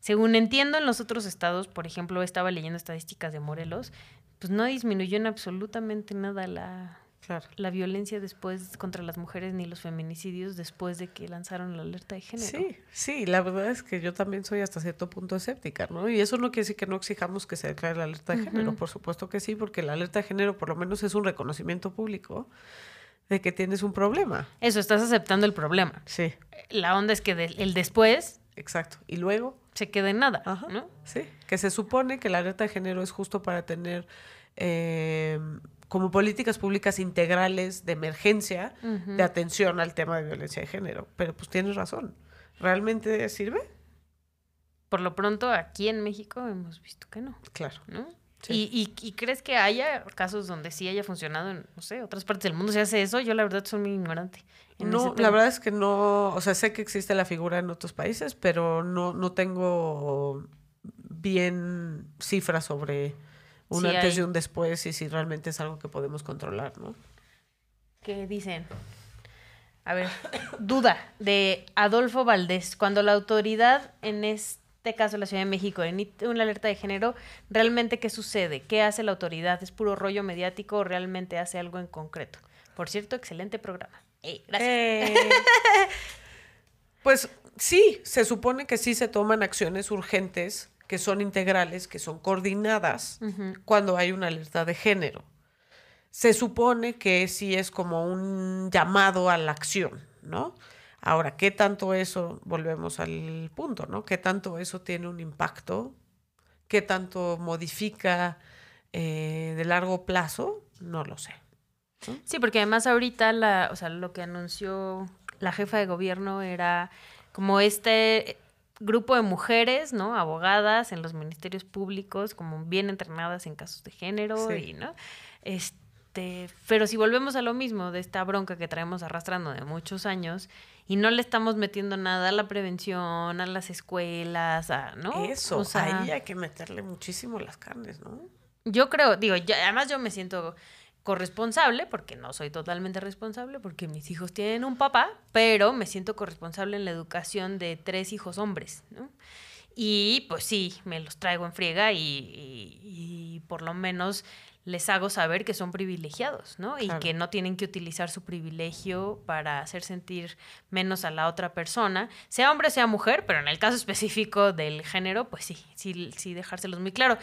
S2: Según entiendo, en los otros estados, por ejemplo, estaba leyendo estadísticas de Morelos, pues no disminuyó en absolutamente nada la,
S3: Claro.
S2: la violencia después contra las mujeres ni los feminicidios después de que lanzaron la alerta de género.
S3: Sí, sí, la verdad es que yo también soy hasta cierto punto escéptica, ¿no? Y eso no quiere decir que no exijamos que se declare la alerta de uh -huh. género, por supuesto que sí, porque la alerta de género por lo menos es un reconocimiento público de que tienes un problema.
S2: Eso, estás aceptando el problema.
S3: Sí.
S2: La onda es que de, el después...
S3: Exacto. Y luego...
S2: Se queda en nada,
S3: Ajá,
S2: ¿no?
S3: Sí, que se supone que la alerta de género es justo para tener... Eh, como políticas públicas integrales de emergencia, uh -huh. de atención al tema de violencia de género. Pero pues tienes razón. ¿Realmente sirve?
S2: por lo pronto aquí en México hemos visto que no.
S3: Claro.
S2: ¿no? ¿Y, y, crees que haya casos donde sí haya funcionado en, no sé, otras partes del mundo se hace eso? Yo la verdad soy muy ignorante.
S3: No, la verdad es que no, o sea, sé que existe la figura en otros países, pero no, no tengo bien cifras sobre un antes y un después y si realmente es algo que podemos controlar, ¿no?
S2: ¿Qué dicen? A ver, duda de Adolfo Valdés. Cuando la autoridad en este este caso la Ciudad de México, emite una alerta de género, ¿realmente qué sucede? ¿Qué hace la autoridad? ¿Es puro rollo mediático o realmente hace algo en concreto? Por cierto, excelente programa. gracias. Eh,
S3: pues sí, se supone que sí se toman acciones urgentes que son integrales, que son coordinadas cuando hay una alerta de género. Se supone que sí es como un llamado a la acción, ¿no? Ahora, ¿qué tanto eso, volvemos al punto, ¿no? ¿Qué tanto eso tiene un impacto? ¿Qué tanto modifica eh, de largo plazo? No lo sé.
S2: Sí, porque además ahorita la, o sea, lo que anunció la jefa de gobierno era como este grupo de mujeres, ¿no? Abogadas en los ministerios públicos, como bien entrenadas en casos de género y, ¿no? Este, pero si volvemos a lo mismo de esta bronca que traemos arrastrando de muchos años, y no le estamos metiendo nada a la prevención, a las escuelas, a, ¿no?
S3: Eso, o sea, ahí hay que meterle muchísimo las carnes, ¿no?
S2: Yo creo, digo, además yo me siento corresponsable, porque no soy totalmente responsable, porque mis hijos tienen un papá, pero me siento corresponsable en la educación de tres hijos hombres, ¿no? Y pues sí, me los traigo en friega y, y por lo menos les hago saber que son privilegiados, ¿no? Y que no tienen que utilizar su privilegio para hacer sentir menos a la otra persona, sea hombre, sea mujer, pero en el caso específico del género, pues sí, sí, sí dejárselos muy claro.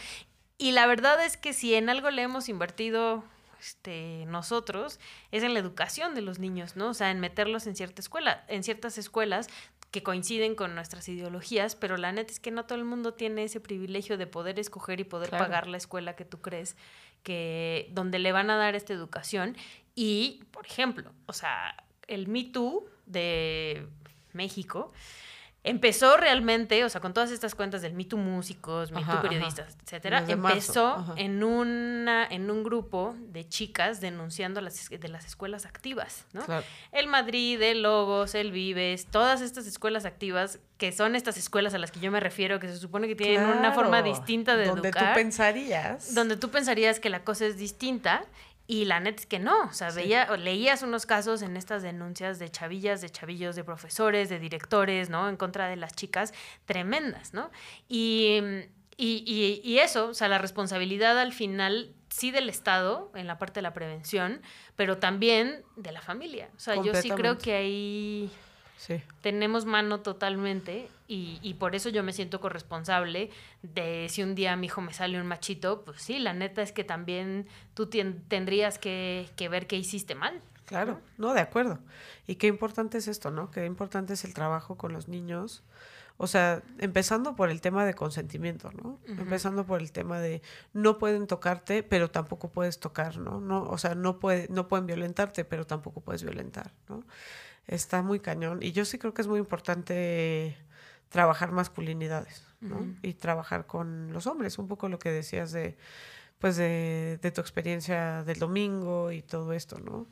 S2: Y la verdad es que si en algo le hemos invertido este, nosotros es en la educación de los niños, ¿no? O sea, en meterlos en cierta escuela, en ciertas escuelas que coinciden con nuestras ideologías, pero la neta es que no todo el mundo tiene ese privilegio de poder escoger y poder pagar la escuela que tú crees que donde le van a dar esta educación. Y, por ejemplo, o sea, el Me Too de México empezó realmente, o sea, con todas estas cuentas del Me Too músicos, Me Too periodistas, etcétera, empezó en una en un grupo de chicas denunciando las de las escuelas activas, ¿no? El Madrid, el Logos, el Vives, todas estas escuelas activas que son estas escuelas a las que yo me refiero, que se supone que tienen una forma distinta de
S3: donde
S2: educar.
S3: Donde tú pensarías.
S2: Donde tú pensarías que la cosa es distinta y la neta es que no, o sea, veía, leías unos casos en estas denuncias de chavillas, de chavillos, de profesores, de directores, ¿no? En contra de las chicas, tremendas, ¿no? Y, y, y, eso, o sea, la responsabilidad al final sí del Estado en la parte de la prevención, pero también de la familia. O sea, yo sí creo que ahí tenemos mano totalmente y, por eso yo me siento corresponsable de si un día mi hijo me sale un machito, pues sí, la neta es que también tú tendrías que, ver qué hiciste mal.
S3: Claro, ¿no? de acuerdo. Y qué importante es esto, ¿no? Qué importante es el trabajo con los niños. O sea, empezando por el tema de consentimiento, ¿no? Empezando por el tema de no pueden tocarte, pero tampoco puedes tocar, ¿no? no o sea, no, puede, no pueden violentarte, pero tampoco puedes violentar, ¿no? Está muy cañón. Y yo sí creo que es muy importante trabajar masculinidades, ¿no? Y trabajar con los hombres, un poco lo que decías de, pues de, tu experiencia del domingo y todo esto, ¿no?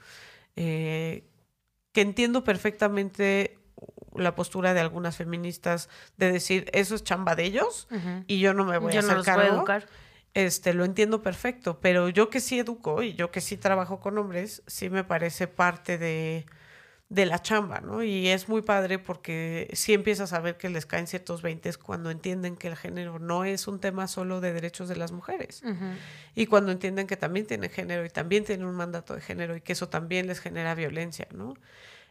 S3: Eh, que entiendo perfectamente la postura de algunas feministas de decir eso es chamba de ellos y yo no me voy a hacer no cargo. educar. Este, lo entiendo perfecto, pero yo que sí educo y yo que sí trabajo con hombres, sí me parece parte de, de la chamba, ¿no? Y es muy padre porque sí empiezas a ver que les caen ciertos veintes cuando entienden que el género no es un tema solo de derechos de las mujeres. Y cuando entienden que también tienen género y también tienen un mandato de género y que eso también les genera violencia, ¿no?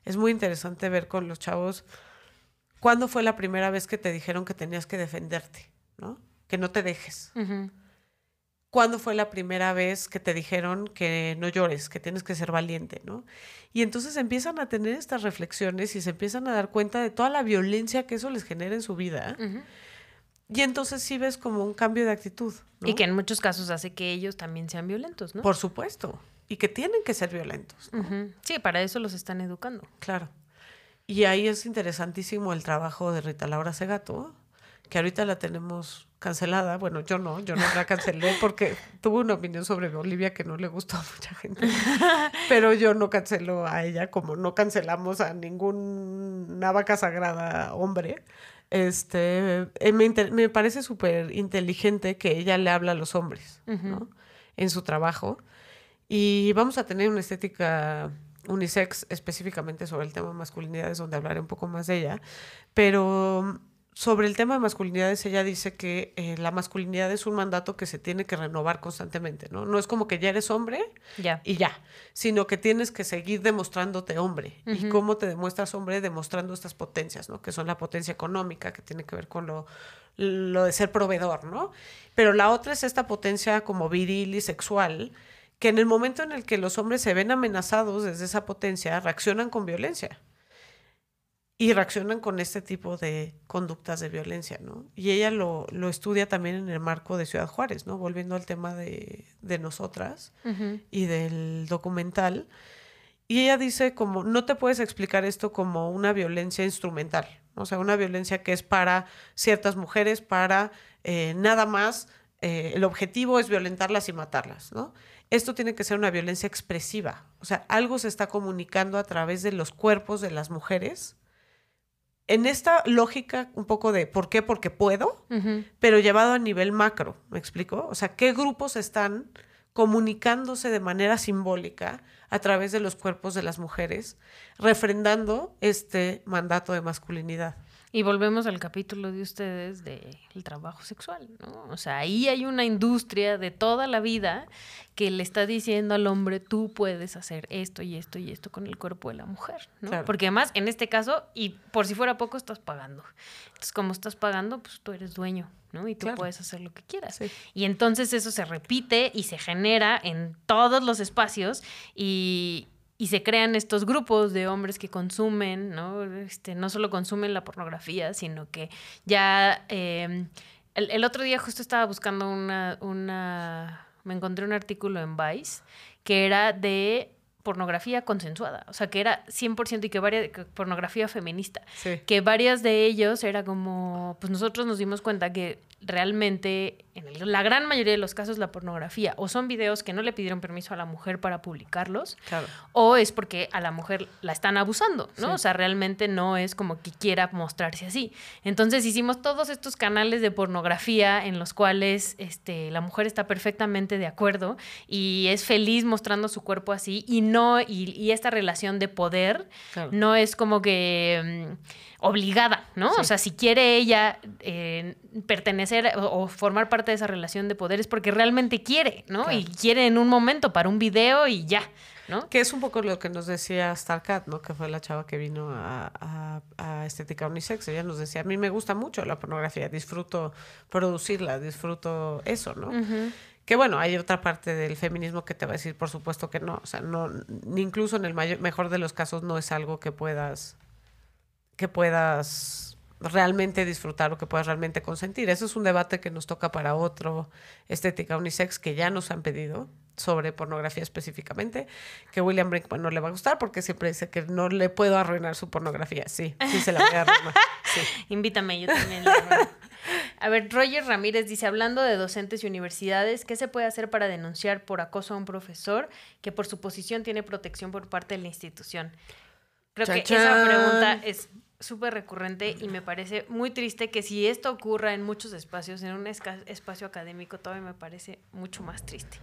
S3: Es muy interesante ver con los chavos cuándo fue la primera vez que te dijeron que tenías que defenderte, ¿no? Que no te dejes. ¿Cuándo fue la primera vez que te dijeron que no llores, que tienes que ser valiente, ¿no? Y entonces empiezan a tener estas reflexiones y se empiezan a dar cuenta de toda la violencia que eso les genera en su vida. Y entonces sí ves como un cambio de actitud.
S2: Y que en muchos casos hace que ellos también sean violentos, ¿no?
S3: Por supuesto. Y que tienen que ser violentos.
S2: Sí, para eso los están educando.
S3: Claro. Y ahí es interesantísimo el trabajo de Rita Laura Segato, que ahorita la tenemos cancelada. Bueno, yo no, yo no la cancelé porque tuvo una opinión sobre Bolivia que no le gustó a mucha gente. Pero yo no cancelo a ella como no cancelamos a ningún vaca sagrada hombre. Este, eh, me, me parece súper inteligente que ella le habla a los hombres, ¿no? En su trabajo. Y vamos a tener una estética unisex específicamente sobre el tema de masculinidades, donde hablaré un poco más de ella. Pero sobre el tema de masculinidades, ella dice que eh, la masculinidad es un mandato que se tiene que renovar constantemente, ¿no? No es como que ya eres hombre y ya, sino que tienes que seguir demostrándote hombre. ¿Y cómo te demuestras hombre? Demostrando estas potencias, ¿no? Que son la potencia económica, que tiene que ver con lo, lo de ser proveedor, ¿no? Pero la otra es esta potencia como viril y sexual, que en el momento en el que los hombres se ven amenazados desde esa potencia, reaccionan con violencia y reaccionan con este tipo de conductas de violencia, ¿no? Y ella lo, lo estudia también en el marco de Ciudad Juárez, ¿no? Volviendo al tema de, de nosotras y del documental. Y ella dice como, no te puedes explicar esto como una violencia instrumental, o sea, una violencia que es para ciertas mujeres, para eh, nada más, eh, el objetivo es violentarlas y matarlas, ¿no? Esto tiene que ser una violencia expresiva, o sea, algo se está comunicando a través de los cuerpos de las mujeres en esta lógica un poco de por qué, porque puedo, pero llevado a nivel macro, ¿me explico? O sea, ¿qué grupos están comunicándose de manera simbólica a través de los cuerpos de las mujeres, refrendando este mandato de masculinidad?
S2: Y volvemos al capítulo de ustedes del trabajo sexual, ¿no? O sea, ahí hay una industria de toda la vida que le está diciendo al hombre, tú puedes hacer esto y esto y esto con el cuerpo de la mujer, ¿no? Porque además, en este caso, y por si fuera poco, estás pagando. Entonces, como estás pagando, pues tú eres dueño, ¿no? Y tú puedes hacer lo que quieras. Y entonces eso se repite y se genera en todos los espacios y, y se crean estos grupos de hombres que consumen, ¿no? Este, no solo consumen la pornografía, sino que ya... Em, el, otro día justo estaba buscando una, una... Me encontré un artículo en Vice que era de pornografía consensuada, o sea, que era 100% y que varias, pornografía feminista, que varias de ellos era como, pues nosotros nos dimos cuenta que realmente en la gran mayoría de los casos la pornografía o son videos que no le pidieron permiso a la mujer para publicarlos o es porque a la mujer la están abusando, ¿no? O sea, realmente no es como que quiera mostrarse así. Entonces hicimos todos estos canales de pornografía en los cuales este, la mujer está perfectamente de acuerdo y es feliz mostrando su cuerpo así y no, y, esta relación de poder no es como que... Mm, obligada, ¿no? O sea, si quiere ella eh, pertenecer o, formar parte de esa relación de poder es porque realmente quiere, ¿no? Y quiere en un momento para un video y ya, ¿no?
S3: Que es un poco lo que nos decía Starcat, ¿no? Que fue la chava que vino a, Estética Unisex. Ella nos decía, a mí me gusta mucho la pornografía, disfruto producirla, disfruto eso, ¿no? Que bueno, hay otra parte del feminismo que te va a decir, por supuesto que no. O sea, no, incluso en el mejor de los casos no es algo que puedas que puedas realmente disfrutar o que puedas realmente consentir. Eso es un debate que nos toca para otro estética unisex que ya nos han pedido sobre pornografía específicamente, que William Brinkman no le va a gustar porque siempre dice que no le puedo arruinar su pornografía. Sí, sí se la voy a arruinar.
S2: Invítame, yo también. La a ver, Roger Ramírez dice, hablando de docentes y universidades, ¿qué se puede hacer para denunciar por acoso a un profesor que por su posición tiene protección por parte de la institución? Creo que esa pregunta es súper recurrente y me parece muy triste que si esto ocurra en muchos espacios, en un espacio académico, todavía me parece mucho más triste.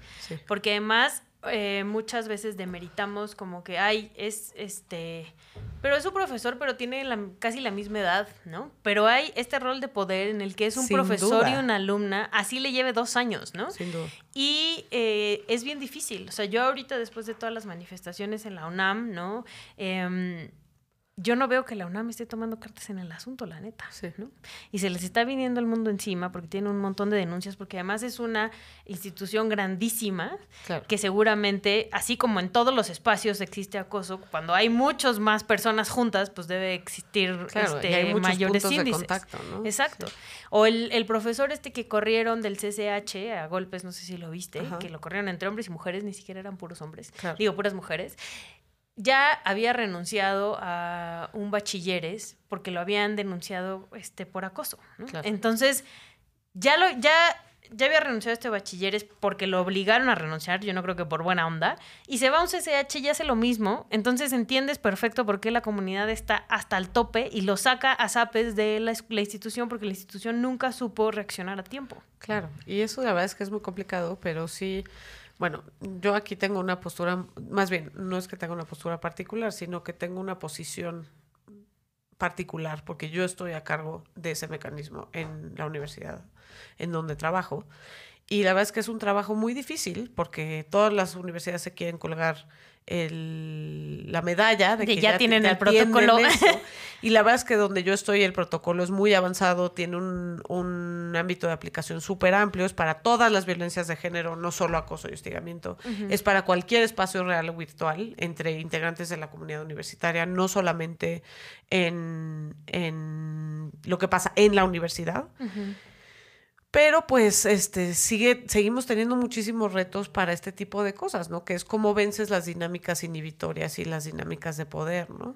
S2: Porque además eh, muchas veces demeritamos como que, ay, es este, pero es un profesor, pero tiene casi la misma edad, ¿no? Pero hay este rol de poder en el que es un profesor y una alumna, así le lleve dos años, ¿no?
S3: Sin duda.
S2: Y eh, es bien difícil. O sea, yo ahorita después de todas las manifestaciones en la UNAM, ¿no? Eh, yo no veo que la UNAM esté tomando cartas en el asunto, la neta. ¿no? Y se les está viniendo el mundo encima porque tiene un montón de denuncias, porque además es una institución grandísima que seguramente, así como en todos los espacios existe acoso, cuando hay muchas más personas juntas, pues debe existir este, mayores índices. Exacto. O el, el, profesor este que corrieron del CCH a golpes, no sé si lo viste, que lo corrieron entre hombres y mujeres, ni siquiera eran puros hombres, digo puras mujeres ya había renunciado a un bachilleres porque lo habían denunciado este, por acoso. Entonces, ya, lo, ya, ya había renunciado a este bachilleres porque lo obligaron a renunciar, yo no creo que por buena onda, y se va a un CCH y hace lo mismo, entonces entiendes perfecto por qué la comunidad está hasta el tope y lo saca a zapes de la, la institución porque la institución nunca supo reaccionar a tiempo.
S3: Claro, y eso la verdad es que es muy complicado, pero sí bueno, yo aquí tengo una postura, más bien, no es que tenga una postura particular, sino que tengo una posición particular, porque yo estoy a cargo de ese mecanismo en la universidad en donde trabajo. Y la verdad es que es un trabajo muy difícil, porque todas las universidades se quieren colgar el, la medalla de, que ya, tienen el protocolo. Y la verdad es que donde yo estoy el protocolo es muy avanzado, tiene un, un ámbito de aplicación súper amplio, es para todas las violencias de género, no solo acoso y hostigamiento, es para cualquier espacio real o virtual entre integrantes de la comunidad universitaria, no solamente en, en lo que pasa en la universidad. Pero pues este sigue seguimos teniendo muchísimos retos para este tipo de cosas, ¿no? Que es cómo vences las dinámicas inhibitorias y las dinámicas de poder, ¿no?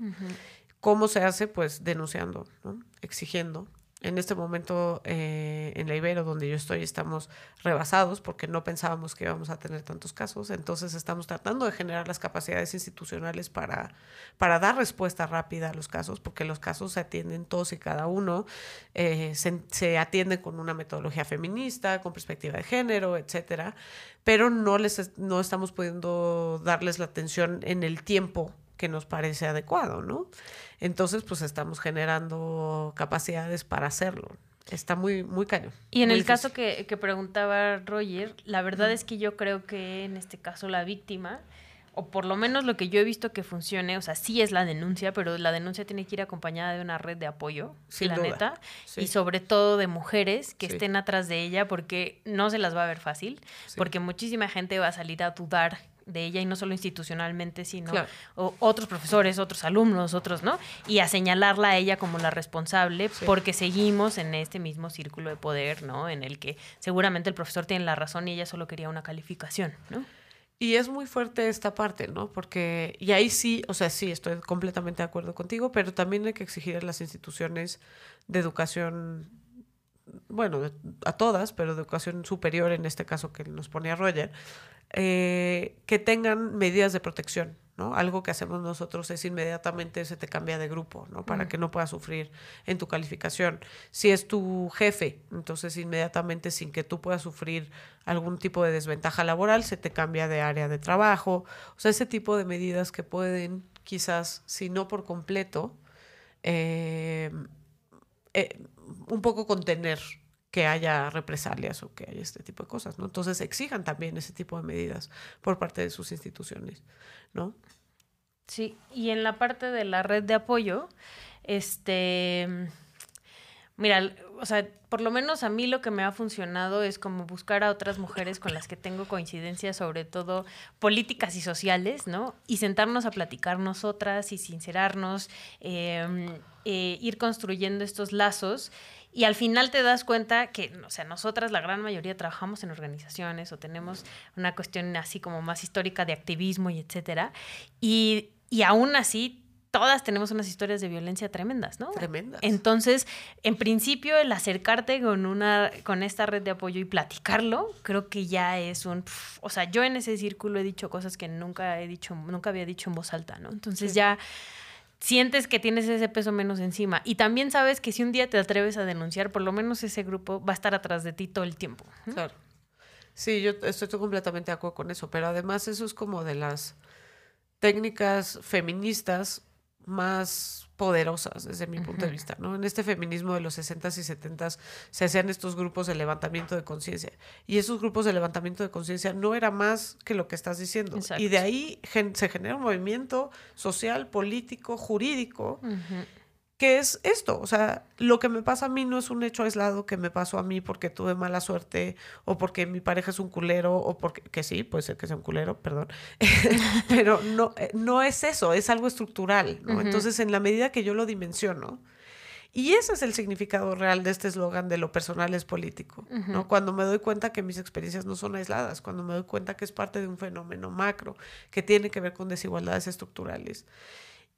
S3: ¿Cómo se hace? Pues denunciando, ¿no? Exigiendo, en este momento eh, en la Ibero, donde yo estoy, estamos rebasados porque no pensábamos que íbamos a tener tantos casos. Entonces estamos tratando de generar las capacidades institucionales para, para dar respuesta rápida a los casos, porque los casos se atienden todos y cada uno, eh, se, se atienden con una metodología feminista, con perspectiva de género, etcétera, pero no, les, no estamos pudiendo darles la atención en el tiempo que nos parece adecuado, ¿no? Entonces, pues estamos generando capacidades para hacerlo. Está muy, muy caño.
S2: Y en el caso que, que, preguntaba Roger, la verdad es que yo creo que en este caso la víctima, o por lo menos lo que yo he visto que funcione, o sea, sí es la denuncia, pero la denuncia tiene que ir acompañada de una red de apoyo, Sin la neta, y sobre todo de mujeres que estén atrás de ella, porque no se las va a ver fácil, porque muchísima gente va a salir a dudar de ella y no solo institucionalmente, sino otros profesores, otros alumnos, otros, ¿no? Y a señalarla a ella como la responsable porque seguimos en este mismo círculo de poder, ¿no? En el que seguramente el profesor tiene la razón y ella solo quería una calificación, ¿no?
S3: Y es muy fuerte esta parte, ¿no? Porque, y ahí sí, o sea, sí, estoy completamente de acuerdo contigo, pero también hay que exigir a las instituciones de educación, bueno, a todas, pero de educación superior, en este caso que nos ponía Roger, eh, que tengan medidas de protección, ¿no? Algo que hacemos nosotros es inmediatamente se te cambia de grupo, ¿no? Para que no puedas sufrir en tu calificación. Si es tu jefe, entonces inmediatamente sin que tú puedas sufrir algún tipo de desventaja laboral, se te cambia de área de trabajo. O sea, ese tipo de medidas que pueden quizás, si no por completo, eh, eh, un poco contener que haya represalias o que haya este tipo de cosas, ¿no? Entonces exijan también ese tipo de medidas por parte de sus instituciones, ¿no?
S2: Sí, y en la parte de la red de apoyo, este, mira, o sea, por lo menos a mí lo que me ha funcionado es como buscar a otras mujeres con las que tengo coincidencias, sobre todo políticas y sociales, ¿no? Y sentarnos a platicar nosotras y sincerarnos, em, eh, ir construyendo estos lazos y al final te das cuenta que, o sea, nosotras la gran mayoría trabajamos en organizaciones o tenemos una cuestión así como más histórica de activismo y etcétera. Y, y aún así todas tenemos unas historias de violencia tremendas, ¿no?
S3: Tremendas.
S2: Entonces, en principio, el acercarte con una, con esta red de apoyo y platicarlo, creo que ya es un, o sea, yo en ese círculo he dicho cosas que nunca he dicho, nunca había dicho en voz alta, ¿no? Entonces ya sientes que tienes ese peso menos encima. Y también sabes que si un día te atreves a denunciar, por lo menos ese grupo va a estar atrás de ti todo el tiempo.
S3: Claro. Sí, yo estoy completamente de acuerdo con eso, pero además eso es como de las técnicas feministas más poderosas desde mi punto de vista, ¿no? En este feminismo de los 60s y 70s se hacían estos grupos de levantamiento de conciencia. Y esos grupos de levantamiento de conciencia no era más que lo que estás diciendo. Y de ahí se genera un movimiento social, político, jurídico que es esto, o sea, lo que me pasa a mí no es un hecho aislado que me pasó a mí porque tuve mala suerte o porque mi pareja es un culero o porque, que sí, puede ser que sea un culero, perdón, pero no, eh, no es eso, es algo estructural, ¿no? Entonces, en la medida que yo lo dimensiono Y ese es el significado real de este eslogan de lo personal es político, ¿no? Cuando me doy cuenta que mis experiencias no son aisladas, cuando me doy cuenta que es parte de un fenómeno macro que tiene que ver con desigualdades estructurales.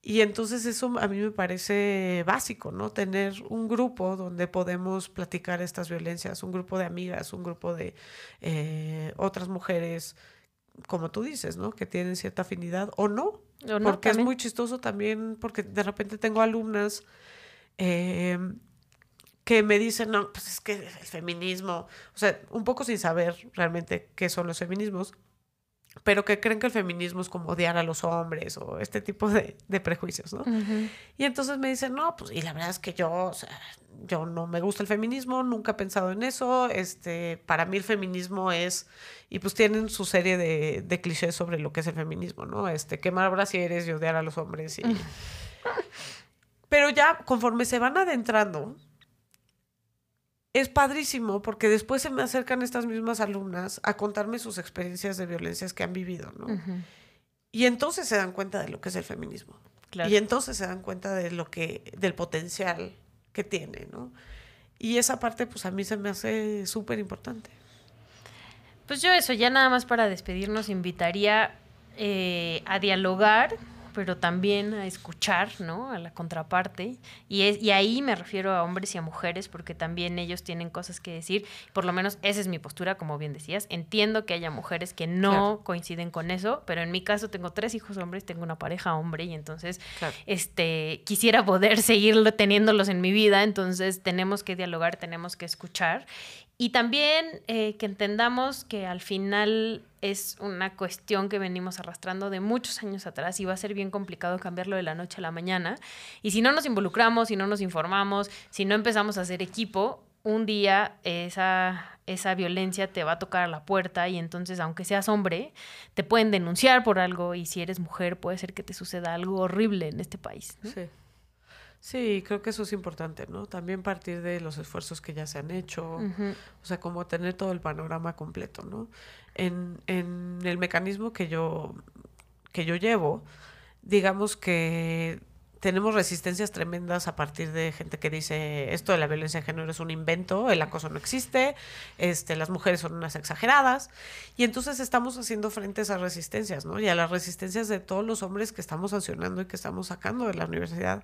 S3: Y entonces eso a mí me parece básico, ¿no? Tener un grupo donde podemos platicar estas violencias, un grupo de amigas, un grupo de eh, otras mujeres, como tú dices, ¿no? Que tienen cierta afinidad o no. porque es muy chistoso también, porque de repente tengo alumnas eh, que me dicen, no, pues es que el feminismo, o sea, un poco sin saber realmente qué son los feminismos, pero que creen que el feminismo es como odiar a los hombres o este tipo de, prejuicios, ¿no? Y entonces me dicen, no, pues, y la verdad es que yo, o sea, yo no me gusta el feminismo, nunca he pensado en eso, este, para mí el feminismo es, y pues tienen su serie de, de clichés sobre lo que es el feminismo, ¿no? Este, quemar brasieres y odiar a los hombres y... Pero ya conforme se van adentrando, es padrísimo porque después se me acercan estas mismas alumnas a contarme sus experiencias de violencias que han vivido, ¿no? Y entonces se dan cuenta de lo que es el feminismo. Y entonces se dan cuenta de lo que, del potencial que tiene, ¿no? Y esa parte, pues a mí se me hace súper importante.
S2: Pues yo eso, ya nada más para despedirnos, invitaría eh, a dialogar pero también a escuchar, ¿no? A la contraparte. Y, es, y ahí me refiero a hombres y a mujeres, porque también ellos tienen cosas que decir. Por lo menos esa es mi postura, como bien decías. Entiendo que haya mujeres que no coinciden con eso, pero en mi caso tengo tres hijos hombres, tengo una pareja hombre, y entonces este, quisiera poder seguir teniéndolos en mi vida. Entonces tenemos que dialogar, tenemos que escuchar. Y también eh, que entendamos que al final es una cuestión que venimos arrastrando de muchos años atrás y va a ser bien complicado cambiarlo de la noche a la mañana. Y si no nos involucramos, si no nos informamos, si no empezamos a hacer equipo, un día esa, esa violencia te va a tocar a la puerta y entonces, aunque seas hombre, te pueden denunciar por algo y si eres mujer puede ser que te suceda algo horrible en este país.
S3: Sí. Sí, creo que eso es importante, ¿no? También partir de los esfuerzos que ya se han hecho, o sea, como tener todo el panorama completo, ¿no? En, en el mecanismo que yo, que yo llevo, digamos que tenemos resistencias tremendas a partir de gente que dice esto de la violencia de género es un invento, el acoso no existe, este, las mujeres son unas exageradas. Y entonces estamos haciendo frente a esas resistencias, ¿no? Y a las resistencias de todos los hombres que estamos sancionando y que estamos sacando de la universidad.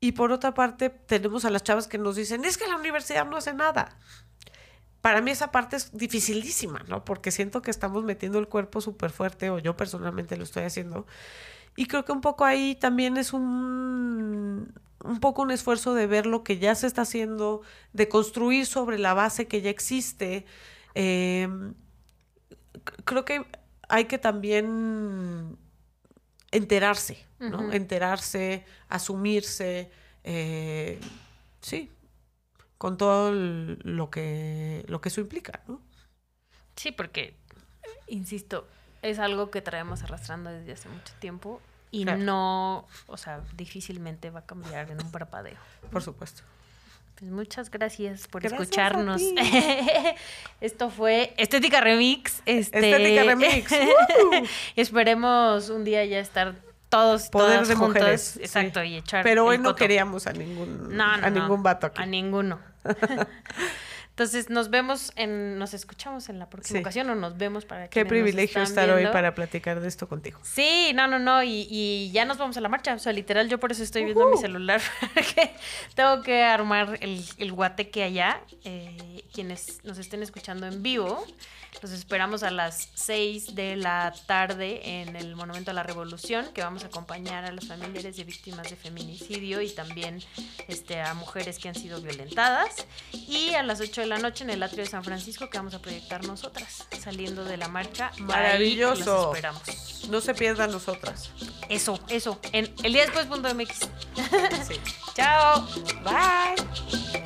S3: Y por otra parte, tenemos a las chavas que nos dicen, es que la universidad no hace nada. Para mí esa parte es dificilísima, ¿no? Porque siento que estamos metiendo el cuerpo súper fuerte, o yo personalmente lo estoy haciendo. Y creo que un poco ahí también es un, un poco un esfuerzo de ver lo que ya se está haciendo, de construir sobre la base que ya existe. Em, creo que hay que también enterarse, ¿no? Enterarse, asumirse, eh, sí, con todo lo que, lo que eso implica, ¿no?
S2: Sí, porque, insisto, es algo que traemos arrastrando desde hace mucho tiempo y no, o sea, difícilmente va a cambiar en un parpadeo.
S3: Por supuesto.
S2: Pues muchas gracias por escucharnos. Esto fue Estética Remix. Este...
S3: Estética Remix.
S2: Esperemos un día ya estar todos
S3: Poder de mujeres.
S2: Exacto, y echar.
S3: Pero hoy no queríamos a ningún, a ningún vato aquí.
S2: A ninguno. Entonces nos vemos en, nos escuchamos en la próxima ocasión o nos vemos para
S3: que. Qué privilegio estar hoy para platicar de esto contigo.
S2: Sí, no, no, no, y, ya nos vamos a la marcha. O sea, literal, yo por eso estoy viendo mi celular, porque tengo que armar el, el guateque allá. Eh, quienes nos estén escuchando en vivo. Los esperamos a las 6 de la tarde en el Monumento a la Revolución, que vamos a acompañar a los familiares de víctimas de feminicidio y también este, a mujeres que han sido violentadas. Y a las 8 de la noche en el Atrio de San Francisco, que vamos a proyectar nosotras, saliendo de la marcha.
S3: Maravilloso. esperamos. No se pierdan nosotras.
S2: Eso, eso. En el día después.mx. Sí. Chao.
S3: Bye.